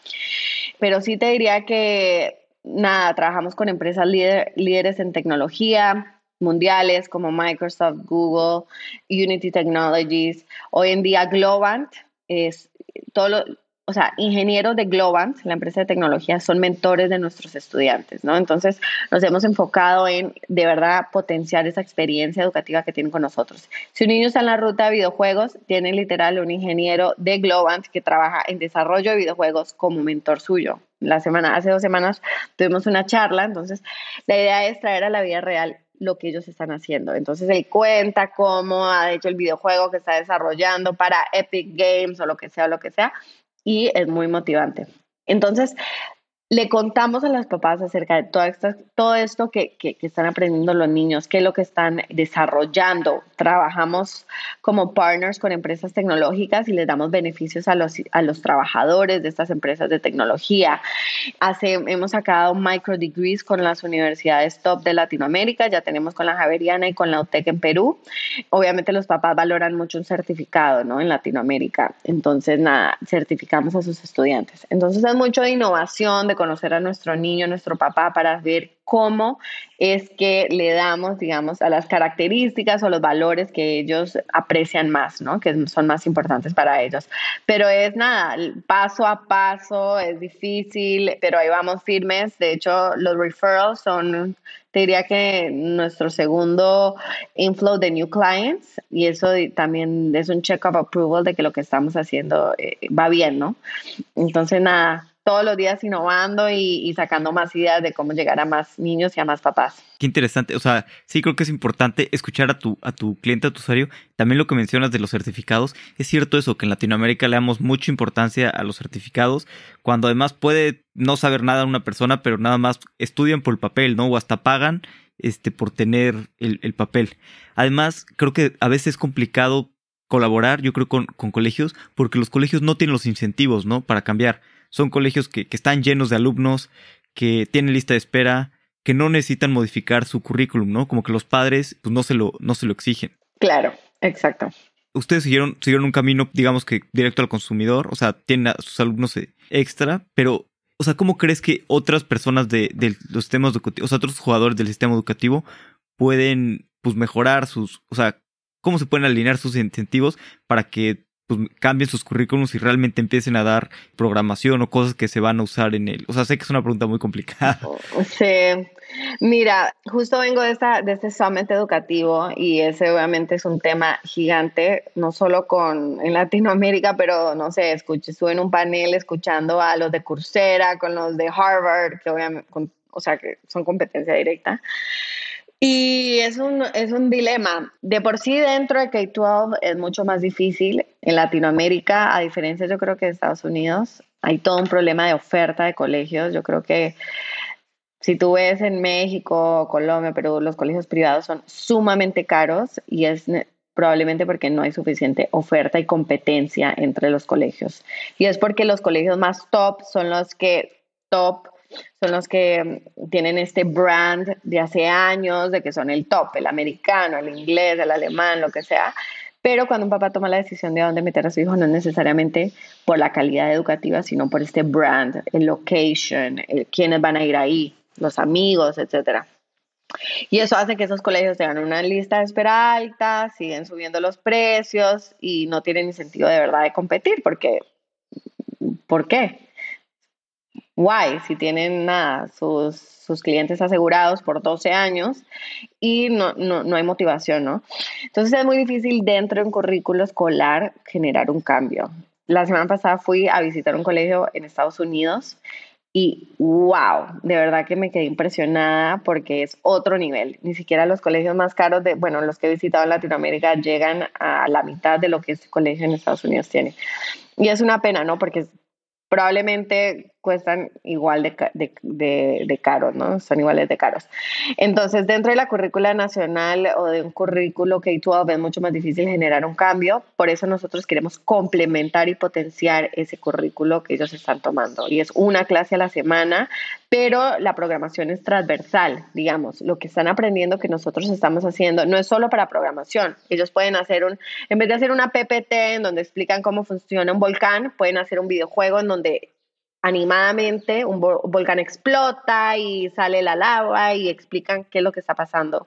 Pero sí te diría que, nada, trabajamos con empresas líderes en tecnología mundiales como Microsoft, Google, Unity Technologies. Hoy en día Globant es todo lo, o sea, ingenieros de Globant, la empresa de tecnología, son mentores de nuestros estudiantes, ¿no? Entonces, nos hemos enfocado en, de verdad, potenciar esa experiencia educativa que tienen con nosotros. Si un niño está en la ruta de videojuegos, tiene literal un ingeniero de Globant que trabaja en desarrollo de videojuegos como mentor suyo. La semana, hace dos semanas tuvimos una charla, entonces, la idea es traer a la vida real lo que ellos están haciendo. Entonces él cuenta cómo ha hecho el videojuego que está desarrollando para Epic Games o lo que sea, lo que sea, y es muy motivante. Entonces, le contamos a las papás acerca de todo esto, todo esto que, que, están aprendiendo los niños, qué es lo que están desarrollando. Trabajamos como partners con empresas tecnológicas y les damos beneficios a los, a los trabajadores de estas empresas de tecnología. Hace, hemos sacado micro degrees con las universidades top de Latinoamérica, ya tenemos con la Javeriana y con la UTEC en Perú. Obviamente los papás valoran mucho un certificado ¿no? en Latinoamérica, entonces nada, certificamos a sus estudiantes. Entonces es mucho de innovación, de conocer a nuestro niño, nuestro papá, para ver cómo es que le damos, digamos, a las características o los valores que ellos aprecian más, ¿no? Que son más importantes para ellos. Pero es nada, paso a paso, es difícil, pero ahí vamos firmes. De hecho, los referrals son, te diría que nuestro segundo inflow de new clients y eso también es un check of approval de que lo que estamos haciendo eh, va bien, ¿no? Entonces, nada, todos los días innovando y, sacando más ideas de cómo llegar a más niños y a más papás. Qué interesante. O sea, sí creo que es importante escuchar a tu, a tu cliente, a tu usuario. También lo que mencionas de los certificados. Es cierto eso, que en Latinoamérica le damos mucha importancia a los certificados, cuando además puede no saber nada una persona, pero nada más estudian por el papel, ¿no? O hasta pagan este, por tener el, el papel. Además, creo que a veces es complicado colaborar, yo creo, con, con colegios, porque los colegios no tienen los incentivos, ¿no? Para cambiar son colegios que, están llenos de alumnos, que tienen lista de espera, que no necesitan modificar su currículum, ¿no? Como que los padres pues no se lo, no se lo exigen. Claro, exacto. Ustedes siguieron, siguieron un camino, digamos que directo al consumidor, o sea, tienen a sus alumnos extra, pero, o sea, ¿cómo crees que otras personas de, de los sistemas educativos, o sea, otros jugadores del sistema educativo pueden, pues, mejorar sus, o sea, cómo se pueden alinear sus incentivos para que pues, cambien sus currículums y realmente empiecen a dar programación o cosas que se van a usar en él? O sea, sé que es una pregunta muy complicada. Sí. Mira, justo vengo de, esta, de este summit educativo y ese obviamente es un tema gigante, no solo con en Latinoamérica, pero no sé, escuché, estuve en un panel escuchando a los de Coursera, con los de Harvard, que obviamente, o sea, que son competencia directa. Y es un, es un dilema. De por sí dentro de K-12 es mucho más difícil. En Latinoamérica, a diferencia yo creo que de Estados Unidos, hay todo un problema de oferta de colegios. Yo creo que si tú ves en México, Colombia, Perú, los colegios privados son sumamente caros y es probablemente porque no hay suficiente oferta y competencia entre los colegios. Y es porque los colegios más top son los que top son los que tienen este brand de hace años, de que son el top, el americano, el inglés, el alemán, lo que sea. Pero cuando un papá toma la decisión de dónde meter a su hijo, no necesariamente por la calidad educativa, sino por este brand, el location, el, quiénes van a ir ahí, los amigos, etcétera. Y eso hace que esos colegios tengan una lista de espera alta, siguen subiendo los precios y no tienen ni sentido de verdad de competir, porque ¿por qué? Why, si tienen nada, sus, sus clientes asegurados por 12 años y no, no, no hay motivación, ¿no? Entonces es muy difícil dentro de un currículo escolar generar un cambio. La semana pasada fui a visitar un colegio en Estados Unidos y wow, de verdad que me quedé impresionada porque es otro nivel. Ni siquiera los colegios más caros de, bueno, los que he visitado en Latinoamérica llegan a la mitad de lo que este colegio en Estados Unidos tiene. Y es una pena, ¿no? Porque probablemente cuestan igual de, de, de, caros, ¿no? Son iguales de caros. Entonces, dentro de la currícula nacional o de un currículo K-12 es mucho más difícil generar un cambio, por eso nosotros queremos complementar y potenciar ese currículo que ellos están tomando. Y es una clase a la semana, pero la programación es transversal, digamos, lo que están aprendiendo que nosotros estamos haciendo no es solo para programación, ellos pueden hacer un, en vez de hacer una PPT en donde explican cómo funciona un volcán, pueden hacer un videojuego en donde animadamente un, volcán explota y sale la lava y explican qué es lo que está pasando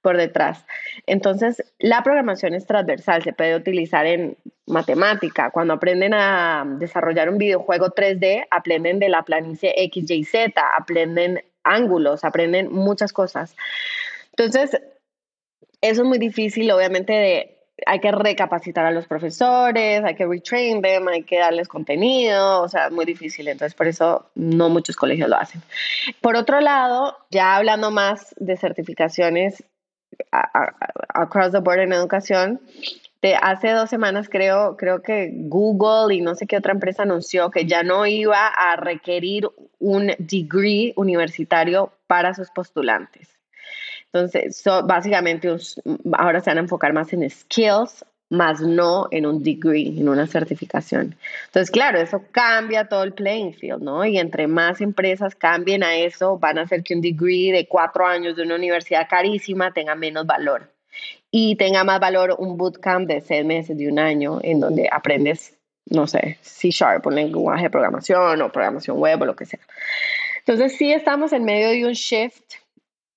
por detrás. Entonces, la programación es transversal, se puede utilizar en matemática. Cuando aprenden a desarrollar un videojuego 3D, aprenden de la planicie X, Y, Z, aprenden ángulos, aprenden muchas cosas. Entonces, eso es muy difícil, obviamente, de hay que recapacitar a los profesores, hay que retrain them, hay que darles contenido, o sea, muy difícil, entonces por eso no muchos colegios lo hacen. Por otro lado, ya hablando más de certificaciones across the board en educación, de hace dos semanas creo, creo que Google y no sé qué otra empresa anunció que ya no iba a requerir un degree universitario para sus postulantes. Entonces, básicamente ahora se van a enfocar más en skills, más no en un degree, en una certificación. Entonces, claro, eso cambia todo el playing field, ¿no? Y entre más empresas cambien a eso, van a hacer que un degree de cuatro años de una universidad carísima tenga menos valor y tenga más valor un bootcamp de seis meses, de un año, en donde aprendes, no sé, C Sharp, un lenguaje de programación o programación web o lo que sea. Entonces, sí estamos en medio de un shift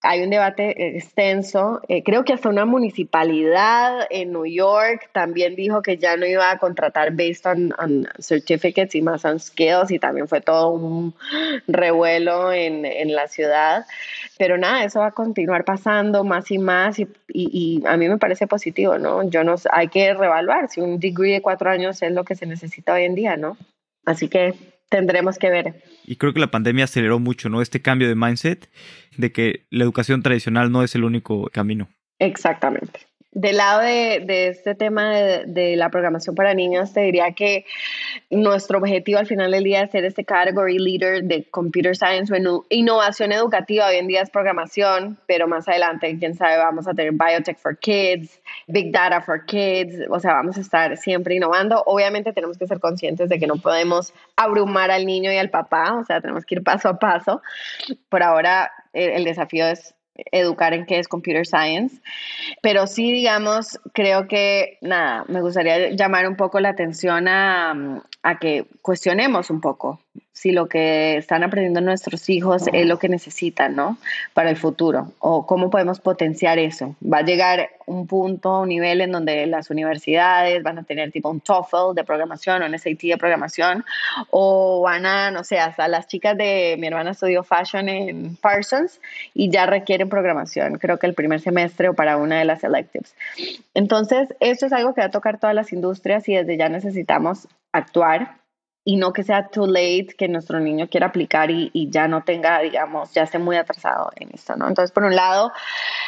hay un debate extenso. Eh, creo que hasta una municipalidad en New York también dijo que ya no iba a contratar based on, certificates y más on skills y también fue todo un revuelo en, en, la ciudad. Pero nada, eso va a continuar pasando más y más y, y, a mí me parece positivo, ¿no? Yo no, hay que reevaluar si un degree de cuatro años es lo que se necesita hoy en día, ¿no? Así que tendremos que ver. Y creo que la pandemia aceleró mucho, ¿no? Este cambio de mindset de que la educación tradicional no es el único camino. Exactamente. Del lado de, de este tema de, de, la programación para niños, te diría que nuestro objetivo al final del día es ser este category leader de computer science o innovación educativa. Hoy en día es programación, pero más adelante, quién sabe, vamos a tener biotech for kids, big data for kids, o sea, vamos a estar siempre innovando. Obviamente tenemos que ser conscientes de que no podemos abrumar al niño y al papá, o sea, tenemos que ir paso a paso. Por ahora, el desafío es educar en qué es computer science, pero sí, digamos, creo que, nada, me gustaría llamar un poco la atención a, a que cuestionemos un poco si lo que están aprendiendo nuestros hijos es lo que necesitan, ¿no? Para el futuro, o cómo podemos potenciar eso. Va a llegar un punto, un nivel en donde las universidades van a tener tipo un TOEFL de programación o un SAT de programación, o van a, no sé, hasta las chicas de mi hermana estudió fashion en Parsons y ya requieren programación, creo que el primer semestre o para una de las electives. Entonces, esto es algo que va a tocar todas las industrias y desde ya necesitamos actuar y no que sea too late que nuestro niño quiera aplicar y, ya no tenga, digamos, ya esté muy atrasado en esto, ¿no? Entonces, por un lado,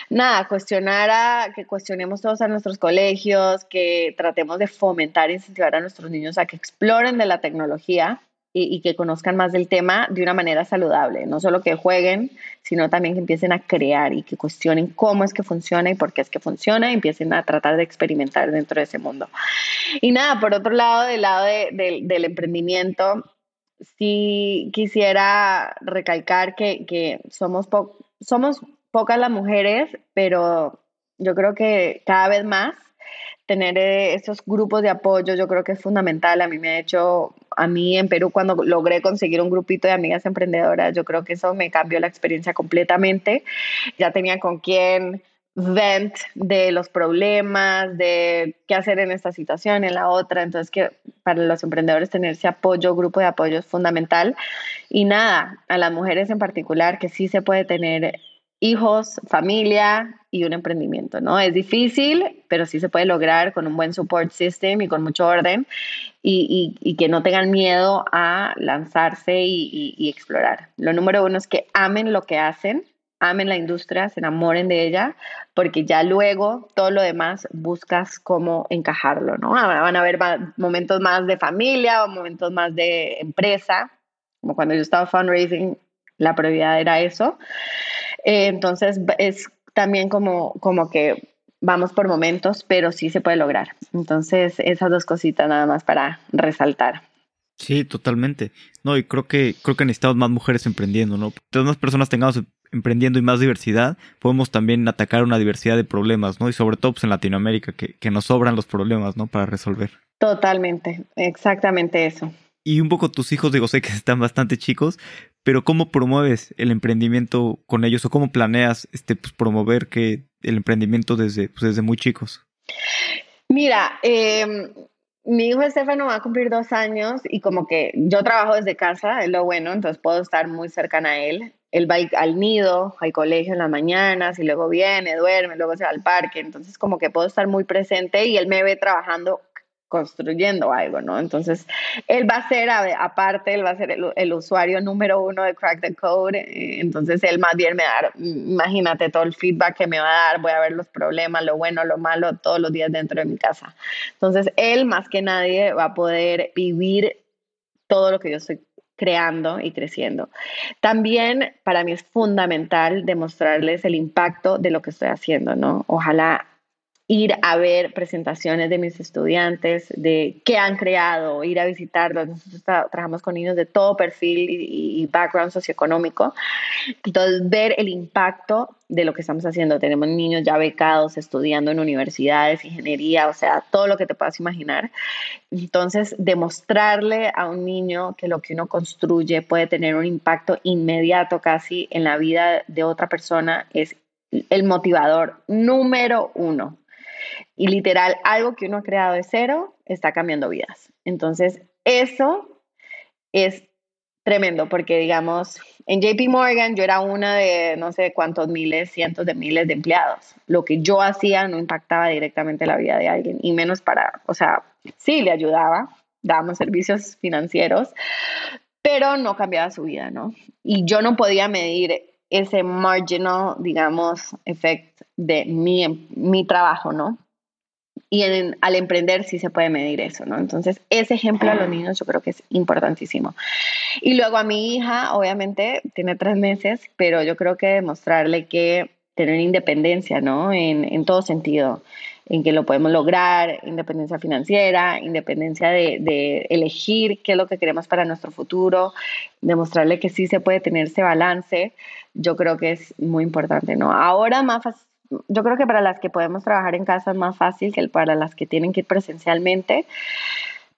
nada, cuestionar a, que cuestionemos todos a nuestros colegios, que tratemos de fomentar e incentivar a nuestros niños a que exploren de la tecnología, y, que conozcan más del tema de una manera saludable, no solo que jueguen, sino también que empiecen a crear y que cuestionen cómo es que funciona y por qué es que funciona y empiecen a tratar de experimentar dentro de ese mundo. Y nada, por otro lado, del lado del emprendimiento, sí quisiera recalcar que, que somos, somos pocas las mujeres, pero yo creo que cada vez más tener eh, estos grupos de apoyo yo creo que es fundamental. A mí me ha hecho, a mí en Perú cuando logré conseguir un grupito de amigas emprendedoras, yo creo que eso me cambió la experiencia completamente. Ya tenía con quién vent de los problemas, de qué hacer en esta situación, en la otra. Entonces, que para los emprendedores tener ese apoyo, grupo de apoyo es fundamental. Y nada, a las mujeres en particular, que sí se puede tener hijos, familia y un emprendimiento, ¿no? Es difícil, pero sí se puede lograr con un buen support system y con mucho orden y, que no tengan miedo a lanzarse y, explorar. Lo número uno es que amen lo que hacen, amen la industria, se enamoren de ella, porque ya luego todo lo demás buscas cómo encajarlo, ¿no? Van a haber momentos más de familia o momentos más de empresa, como cuando yo estaba fundraising, la prioridad era eso. Eh, entonces es también como, como que vamos por momentos, pero sí se puede lograr. Entonces esas dos cositas nada más para resaltar. Sí, totalmente. No, y creo que creo que necesitamos más mujeres emprendiendo, ¿no? Todas más personas tengamos emprendiendo y más diversidad, podemos también atacar una diversidad de problemas, ¿no? Y sobre todo pues, en Latinoamérica, que, que nos sobran los problemas, ¿no? Para resolver. Totalmente, exactamente eso. Y un poco tus hijos, digo, sé que están bastante chicos, pero ¿cómo promueves el emprendimiento con ellos o cómo planeas este, pues, promover que el emprendimiento desde, pues, desde muy chicos? Mira, em, mi hijo Estefano va a cumplir dos años y como que yo trabajo desde casa, es lo bueno, entonces puedo estar muy cercana a él. Él va al nido, al colegio en las mañanas y luego viene, duerme, luego se va al parque, entonces como que puedo estar muy presente y él me ve trabajando construyendo algo, ¿no? Entonces, él va a ser, aparte, él va a ser el, usuario número uno de Crack the Code, eh, entonces él más bien me va a dar, imagínate todo el feedback que me va a dar, voy a ver los problemas, lo bueno, lo malo, todos los días dentro de mi casa. Entonces, él más que nadie va a poder vivir todo lo que yo estoy creando y creciendo. También para mí es fundamental demostrarles el impacto de lo que estoy haciendo, ¿no? Ojalá ir a ver presentaciones de mis estudiantes, de qué han creado, ir a visitarlos. Nosotros trabajamos con niños de todo perfil y, background socioeconómico. Entonces, ver el impacto de lo que estamos haciendo. Tenemos niños ya becados, estudiando en universidades, ingeniería, o sea, todo lo que te puedas imaginar. Entonces, demostrarle a un niño que lo que uno construye puede tener un impacto inmediato casi en la vida de otra persona es el motivador número uno y literal, algo que uno ha creado de cero está cambiando vidas. Entonces, eso es tremendo porque, digamos, en JP Morgan yo era una de no sé cuántos miles, cientos de miles de empleados. Lo que yo hacía no impactaba directamente la vida de alguien y menos para, o sea, sí le ayudaba, dábamos servicios financieros, pero no cambiaba su vida, ¿no? Y yo no podía medir ese marginal, digamos, effect de mi, mi trabajo, ¿no? Y al emprender sí se puede medir eso, ¿no? Entonces, ese ejemplo a los niños yo creo que es importantísimo. Y luego a mi hija, obviamente, tiene tres meses, pero yo creo que demostrarle que tener independencia, ¿no? En, en todo sentido, en que lo podemos lograr, independencia financiera, independencia de, de, elegir qué es lo que queremos para nuestro futuro, demostrarle que sí se puede tener ese balance, yo creo que es muy importante, ¿no? Ahora más yo creo que para las que podemos trabajar en casa es más fácil que para las que tienen que ir presencialmente,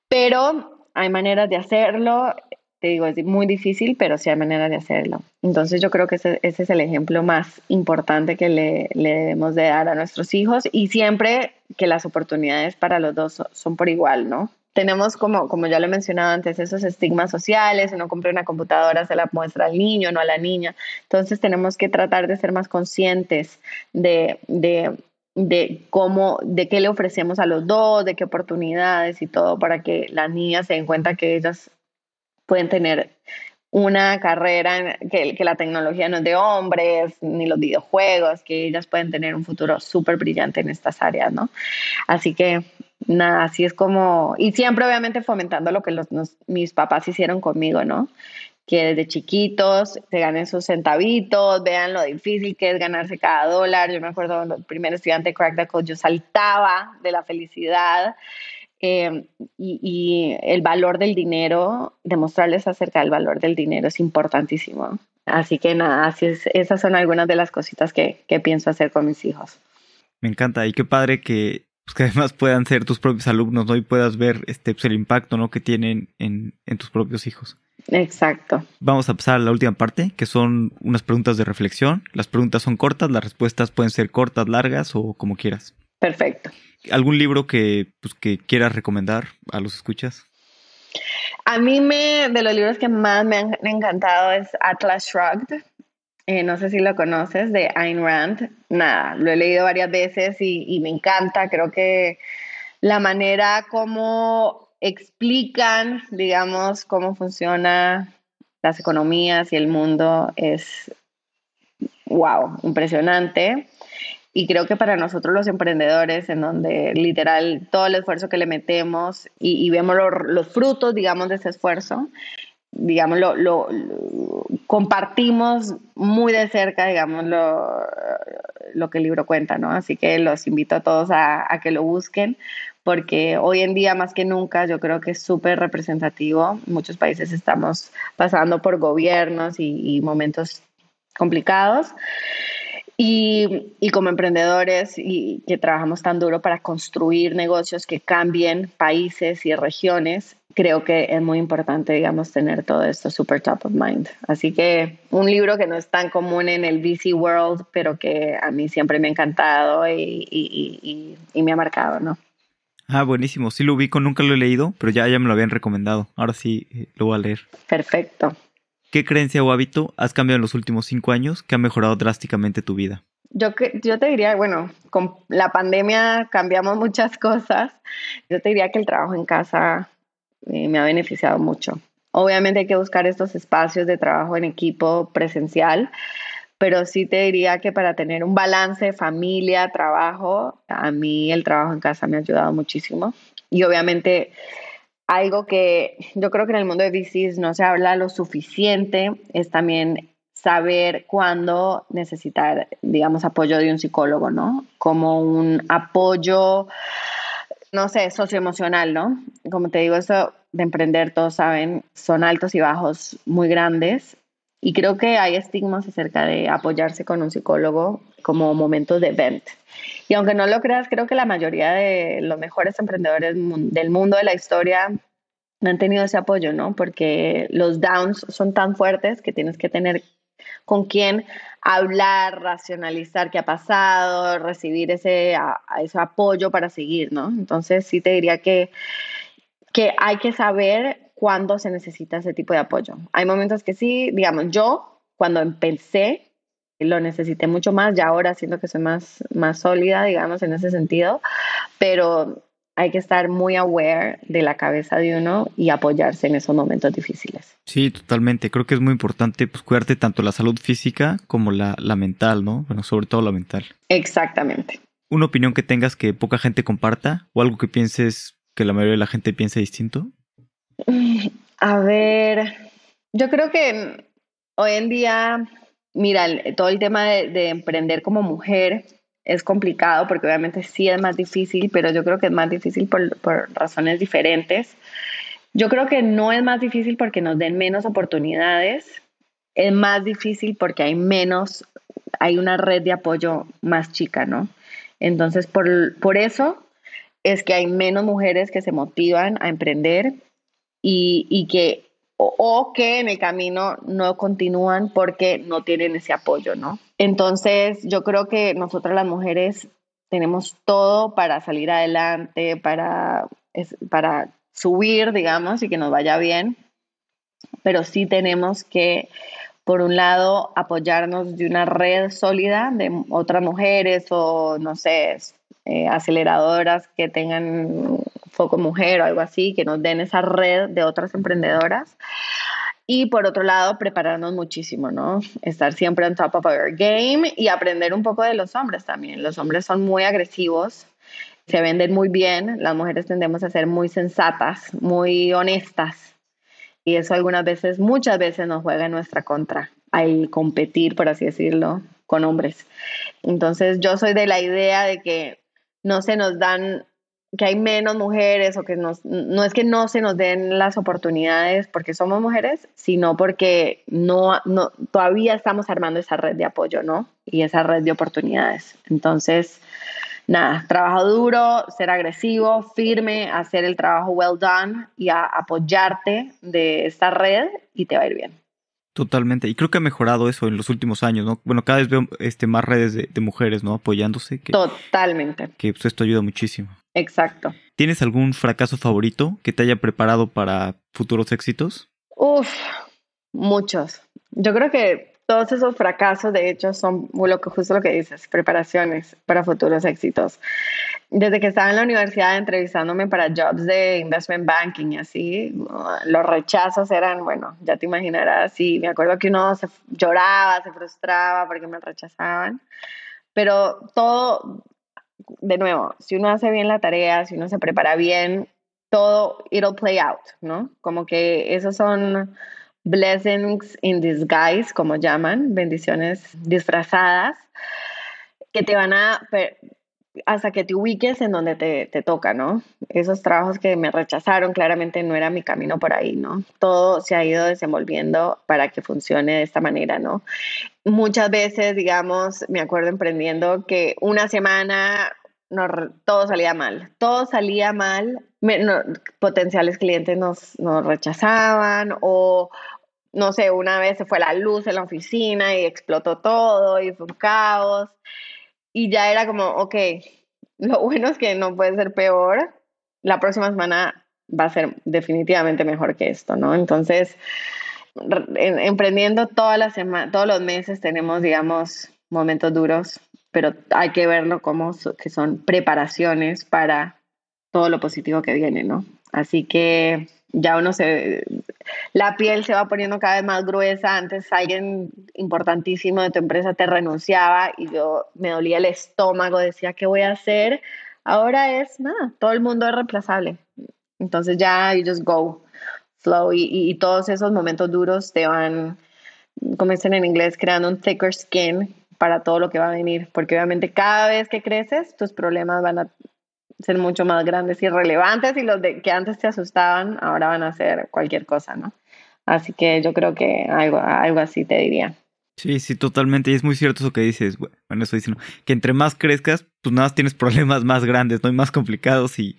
pero hay maneras de hacerlo. Te digo, es muy difícil, pero sí hay maneras de hacerlo. Entonces yo creo que ese, ese es el ejemplo más importante que le, le, debemos de dar a nuestros hijos y siempre que las oportunidades para los dos son por igual, ¿no? Tenemos como, como ya lo he mencionado antes, esos estigmas sociales, uno compra una computadora, se la muestra al niño, no a la niña. Entonces tenemos que tratar de ser más conscientes de, de, de cómo, de qué le ofrecemos a los dos, de qué oportunidades y todo, para que las niñas se den cuenta que ellas pueden tener una carrera que, que la tecnología no es de hombres, ni los videojuegos, que ellas pueden tener un futuro súper brillante en estas áreas, ¿no? Así que nada, así es como, y siempre obviamente fomentando lo que los, mis papás hicieron conmigo, ¿no? Que desde chiquitos se ganen sus centavitos, vean lo difícil que es ganarse cada dólar. Yo me acuerdo, el primer estudiante de Crack the Code, yo saltaba de la felicidad eh, y, el valor del dinero, demostrarles acerca del valor del dinero es importantísimo. Así que nada, así es, esas son algunas de las cositas que, que pienso hacer con mis hijos. Me encanta y qué padre que, pues, que además puedan ser tus propios alumnos, ¿no? Y puedas ver este, pues, el impacto, ¿no? Que tienen en, en tus propios hijos. Exacto. Vamos a pasar a la última parte, que son unas preguntas de reflexión. Las preguntas son cortas, las respuestas pueden ser cortas, largas o como quieras. Perfecto. ¿Algún libro que, pues, que quieras recomendar a los escuchas? A mí me, de los libros que más me han encantado es Atlas Shrugged. Eh, no sé si lo conoces, de Ayn Rand. Nada, lo he leído varias veces y, me encanta. Creo que la manera como explican, digamos, cómo funciona las economías y el mundo es, wow, impresionante. Y creo que para nosotros los emprendedores, en donde literal todo el esfuerzo que le metemos y, vemos los frutos, digamos, de ese esfuerzo, digamos, lo, compartimos muy de cerca, digamos, lo, que el libro cuenta, ¿no? Así que los invito a todos a, que lo busquen, porque hoy en día más que nunca yo creo que es súper representativo. Muchos países estamos pasando por gobiernos y, y momentos complicados. Y, y, como emprendedores y que trabajamos tan duro para construir negocios que cambien países y regiones, creo que es muy importante, digamos, tener todo esto super top of mind. Así que un libro que no es tan común en el VC world, pero que a mí siempre me ha encantado y, y, y me ha marcado, ¿no? Ah, buenísimo. Sí lo ubico, nunca lo he leído, pero ya, ya me lo habían recomendado. Ahora sí eh, lo voy a leer. Perfecto. ¿Qué creencia o hábito has cambiado en los últimos cinco años que ha mejorado drásticamente tu vida? Yo, yo te diría, bueno, con la pandemia cambiamos muchas cosas. Yo te diría que el trabajo en casa eh, me ha beneficiado mucho. Obviamente hay que buscar estos espacios de trabajo en equipo presencial, pero sí te diría que para tener un balance familia, trabajo, a mí el trabajo en casa me ha ayudado muchísimo. Y obviamente algo que yo creo que en el mundo de VCs no se habla lo suficiente es también saber cuándo necesitar, digamos, apoyo de un psicólogo, ¿no? Como un apoyo, no sé, socioemocional, ¿no? Como te digo, eso de emprender, todos saben, son altos y bajos muy grandes. Y creo que hay estigmas acerca de apoyarse con un psicólogo como momentos de event. Y aunque no lo creas, creo que la mayoría de los mejores emprendedores del mundo de la historia han tenido ese apoyo, ¿no? Porque los downs son tan fuertes que tienes que tener con quién hablar, racionalizar qué ha pasado, recibir ese, ese apoyo para seguir, ¿no? Entonces sí te diría que, que hay que saber cuándo se necesita ese tipo de apoyo. Hay momentos que sí, digamos, yo cuando empecé lo necesité mucho más, ya ahora siento que soy más, más sólida, digamos, en ese sentido, pero hay que estar muy aware de la cabeza de uno y apoyarse en esos momentos difíciles. Sí, totalmente. Creo que es muy importante pues, cuidarte tanto la salud física como la, la mental, ¿no? Bueno, sobre todo la mental. Exactamente. ¿Una opinión que tengas que poca gente comparta o algo que pienses que la mayoría de la gente piense distinto? A ver, yo creo que hoy en día Mira, todo el tema de, emprender como mujer es complicado porque obviamente sí es más difícil, pero yo creo que es más difícil por, por, razones diferentes. Yo creo que no es más difícil porque nos den menos oportunidades, es más difícil porque hay menos, hay una red de apoyo más chica, ¿no? Entonces, por, por eso es que hay menos mujeres que se motivan a emprender y, y que o, que en el camino no continúan porque no tienen ese apoyo, ¿no? Entonces, yo creo que nosotras las mujeres tenemos todo para salir adelante, para, para subir, digamos, y que nos vaya bien, pero sí tenemos que, por un lado, apoyarnos de una red sólida de otras mujeres o, no sé, eh, aceleradoras que tengan foco mujer o algo así, que nos den esa red de otras emprendedoras, Y por otro lado, prepararnos muchísimo, ¿no? Estar siempre on top of our game y aprender un poco de los hombres también. Los hombres son muy agresivos, se venden muy bien, las mujeres tendemos a ser muy sensatas, muy honestas. Y eso algunas veces, muchas veces nos juega en nuestra contra al competir, por así decirlo, con hombres. Entonces yo soy de la idea de que no se nos dan que hay menos mujeres o que nos, no es que no se nos den las oportunidades porque somos mujeres, sino porque no, no, todavía estamos armando esa red de apoyo, ¿no? Y esa red de oportunidades. Entonces, nada, trabajo duro, ser agresivo, firme, hacer el trabajo well done y apoyarte de esta red y te va a ir bien. Totalmente. Y creo que ha mejorado eso en los últimos años, ¿no? Bueno, cada vez veo este, más redes de, mujeres, ¿no? Apoyándose. Que, Totalmente. Que pues, esto ayuda muchísimo. Exacto. ¿Tienes algún fracaso favorito que te haya preparado para futuros éxitos? Uf, muchos. Yo creo que todos esos fracasos, de hecho, son lo que, justo lo que dices, preparaciones para futuros éxitos. Desde que estaba en la universidad entrevistándome para jobs de investment banking y así, los rechazos eran, bueno, ya te imaginarás, y me acuerdo que uno se lloraba, se frustraba porque me rechazaban, pero todo, de nuevo, si uno hace bien la tarea, si uno se prepara bien, todo, it'll play out, ¿no? Como que esos son blessings in disguise, como llaman, bendiciones disfrazadas, que te van a, hasta que te ubiques en donde te, te, toca, ¿no? Esos trabajos que me rechazaron, claramente no era mi camino por ahí, ¿no? Todo se ha ido desenvolviendo para que funcione de esta manera, ¿no? Muchas veces, digamos, me acuerdo emprendiendo que una semana todo salía mal, todo salía mal, potenciales clientes nos, nos rechazaban o no sé, una vez se fue la luz en la oficina y explotó todo y fue un caos. Y ya era como, ok, lo bueno es que no puede ser peor. La próxima semana va a ser definitivamente mejor que esto, ¿no? Entonces, emprendiendo todas las todos los meses tenemos, digamos, momentos duros, pero hay que verlo como que son preparaciones para todo lo positivo que viene, ¿no? Así que ya uno se, la piel se va poniendo cada vez más gruesa. Antes alguien importantísimo de tu empresa te renunciaba y yo me dolía el estómago, decía, ¿qué voy a hacer? Ahora es, nada, todo el mundo es reemplazable. Entonces ya you just go flow y, y, todos esos momentos duros te van, como dicen en inglés, creando un thicker skin para todo lo que va a venir, porque obviamente cada vez que creces, tus problemas van a ser mucho más grandes y relevantes y los de, que antes te asustaban ahora van a ser cualquier cosa, ¿no? Así que yo creo que algo, algo así te diría. Sí, sí, totalmente. Y es muy cierto eso que dices. Bueno, estoy diciendo que entre más crezcas, pues nada más tienes problemas más grandes, ¿no? Y más complicados y,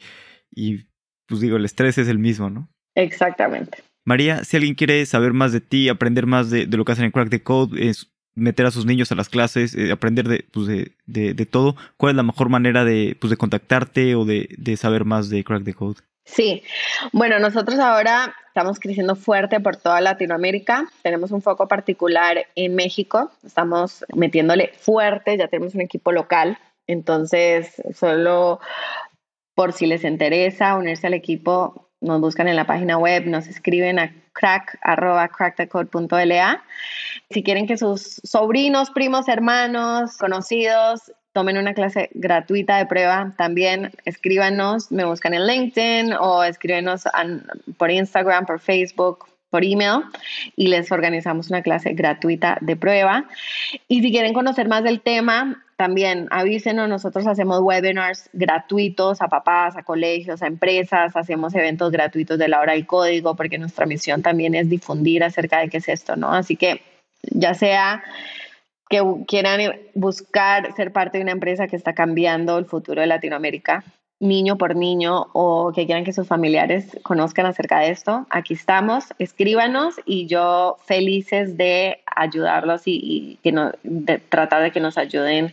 y pues digo, el estrés es el mismo, ¿no? Exactamente. María, si alguien quiere saber más de ti, aprender más de, de lo que hacen en Crack the Code, es meter a sus niños a las clases, eh, aprender de, pues de, de, todo, ¿cuál es la mejor manera de, pues de contactarte o de, de saber más de Crack the Code? Sí, bueno, nosotros ahora estamos creciendo fuerte por toda Latinoamérica. Tenemos un foco particular en México. Estamos metiéndole fuerte, ya tenemos un equipo local. Entonces, solo por si les interesa unirse al equipo, nos buscan en la página web, nos escriben a crack, arroba. Si quieren que sus sobrinos, primos, hermanos, conocidos tomen una clase gratuita de prueba, también escríbanos, me buscan en LinkedIn o escríbenos por Instagram, por Facebook, email y les organizamos una clase gratuita de prueba. Y si quieren conocer más del tema, también avísenos, nosotros hacemos webinars gratuitos a papás, a colegios, a empresas, hacemos eventos gratuitos de la hora del código, porque nuestra misión también es difundir acerca de qué es esto, ¿no? Así que ya sea que quieran buscar ser parte de una empresa que está cambiando el futuro de Latinoamérica, niño por niño, o que quieran que sus familiares conozcan acerca de esto, aquí estamos, escríbanos y yo felices de ayudarlos y, que no, de tratar de que nos ayuden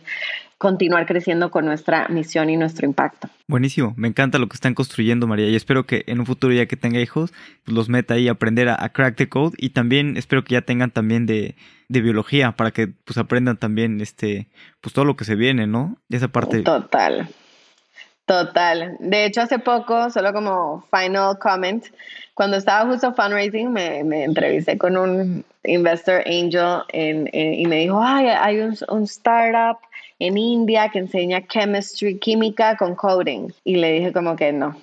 continuar creciendo con nuestra misión y nuestro impacto. Buenísimo, me encanta lo que están construyendo, María, y espero que en un futuro ya que tenga hijos, pues los meta ahí a aprender a, crack the code y también espero que ya tengan también de, de, biología para que pues aprendan también este, pues todo lo que se viene, ¿no? Esa parte. Total. Total. De hecho, hace poco, solo como final comment, cuando estaba justo fundraising, me, me entrevisté con un investor angel y me dijo, ay, hay un, un startup en India que enseña chemistry, química con coding. Y le dije como que no,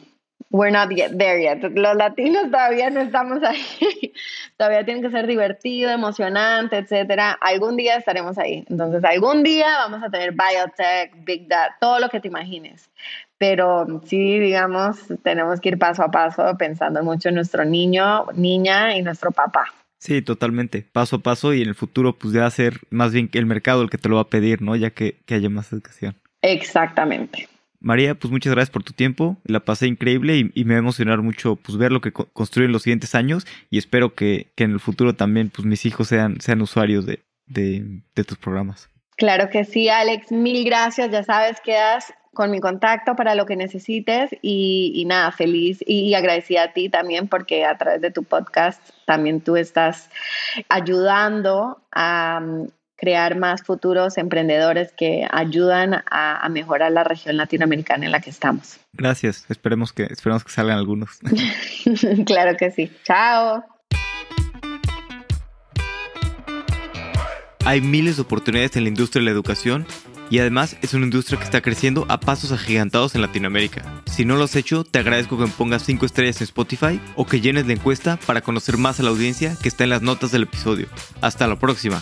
we're not yet there yet. Los latinos todavía no estamos ahí. todavía tiene que ser divertido, emocionante, etcétera. Algún día estaremos ahí. Entonces, algún día vamos a tener biotech, big data, todo lo que te imagines. Pero sí, digamos, tenemos que ir paso a paso pensando mucho en nuestro niño, niña y nuestro papá. Sí, totalmente. Paso a paso y en el futuro pues ya va a ser más bien el mercado el que te lo va a pedir, ¿no? Ya que, que haya más educación. Exactamente. María, pues muchas gracias por tu tiempo, la pasé increíble y, me va a emocionar mucho pues ver lo que construyen los siguientes años y espero que, en el futuro también pues mis hijos sean, sean usuarios de, de, tus programas. Claro que sí, Alex, mil gracias, ya sabes, quedas con mi contacto para lo que necesites y, y, nada, feliz y agradecida a ti también porque a través de tu podcast también tú estás ayudando a, crear más futuros emprendedores que ayudan a, mejorar la región latinoamericana en la que estamos. Gracias, esperemos que, esperemos que salgan algunos. claro que sí. Chao. Hay miles de oportunidades en la industria de la educación y además es una industria que está creciendo a pasos agigantados en Latinoamérica. Si no lo has hecho, te agradezco que me pongas 5 estrellas en Spotify o que llenes la encuesta para conocer más a la audiencia que está en las notas del episodio. Hasta la próxima.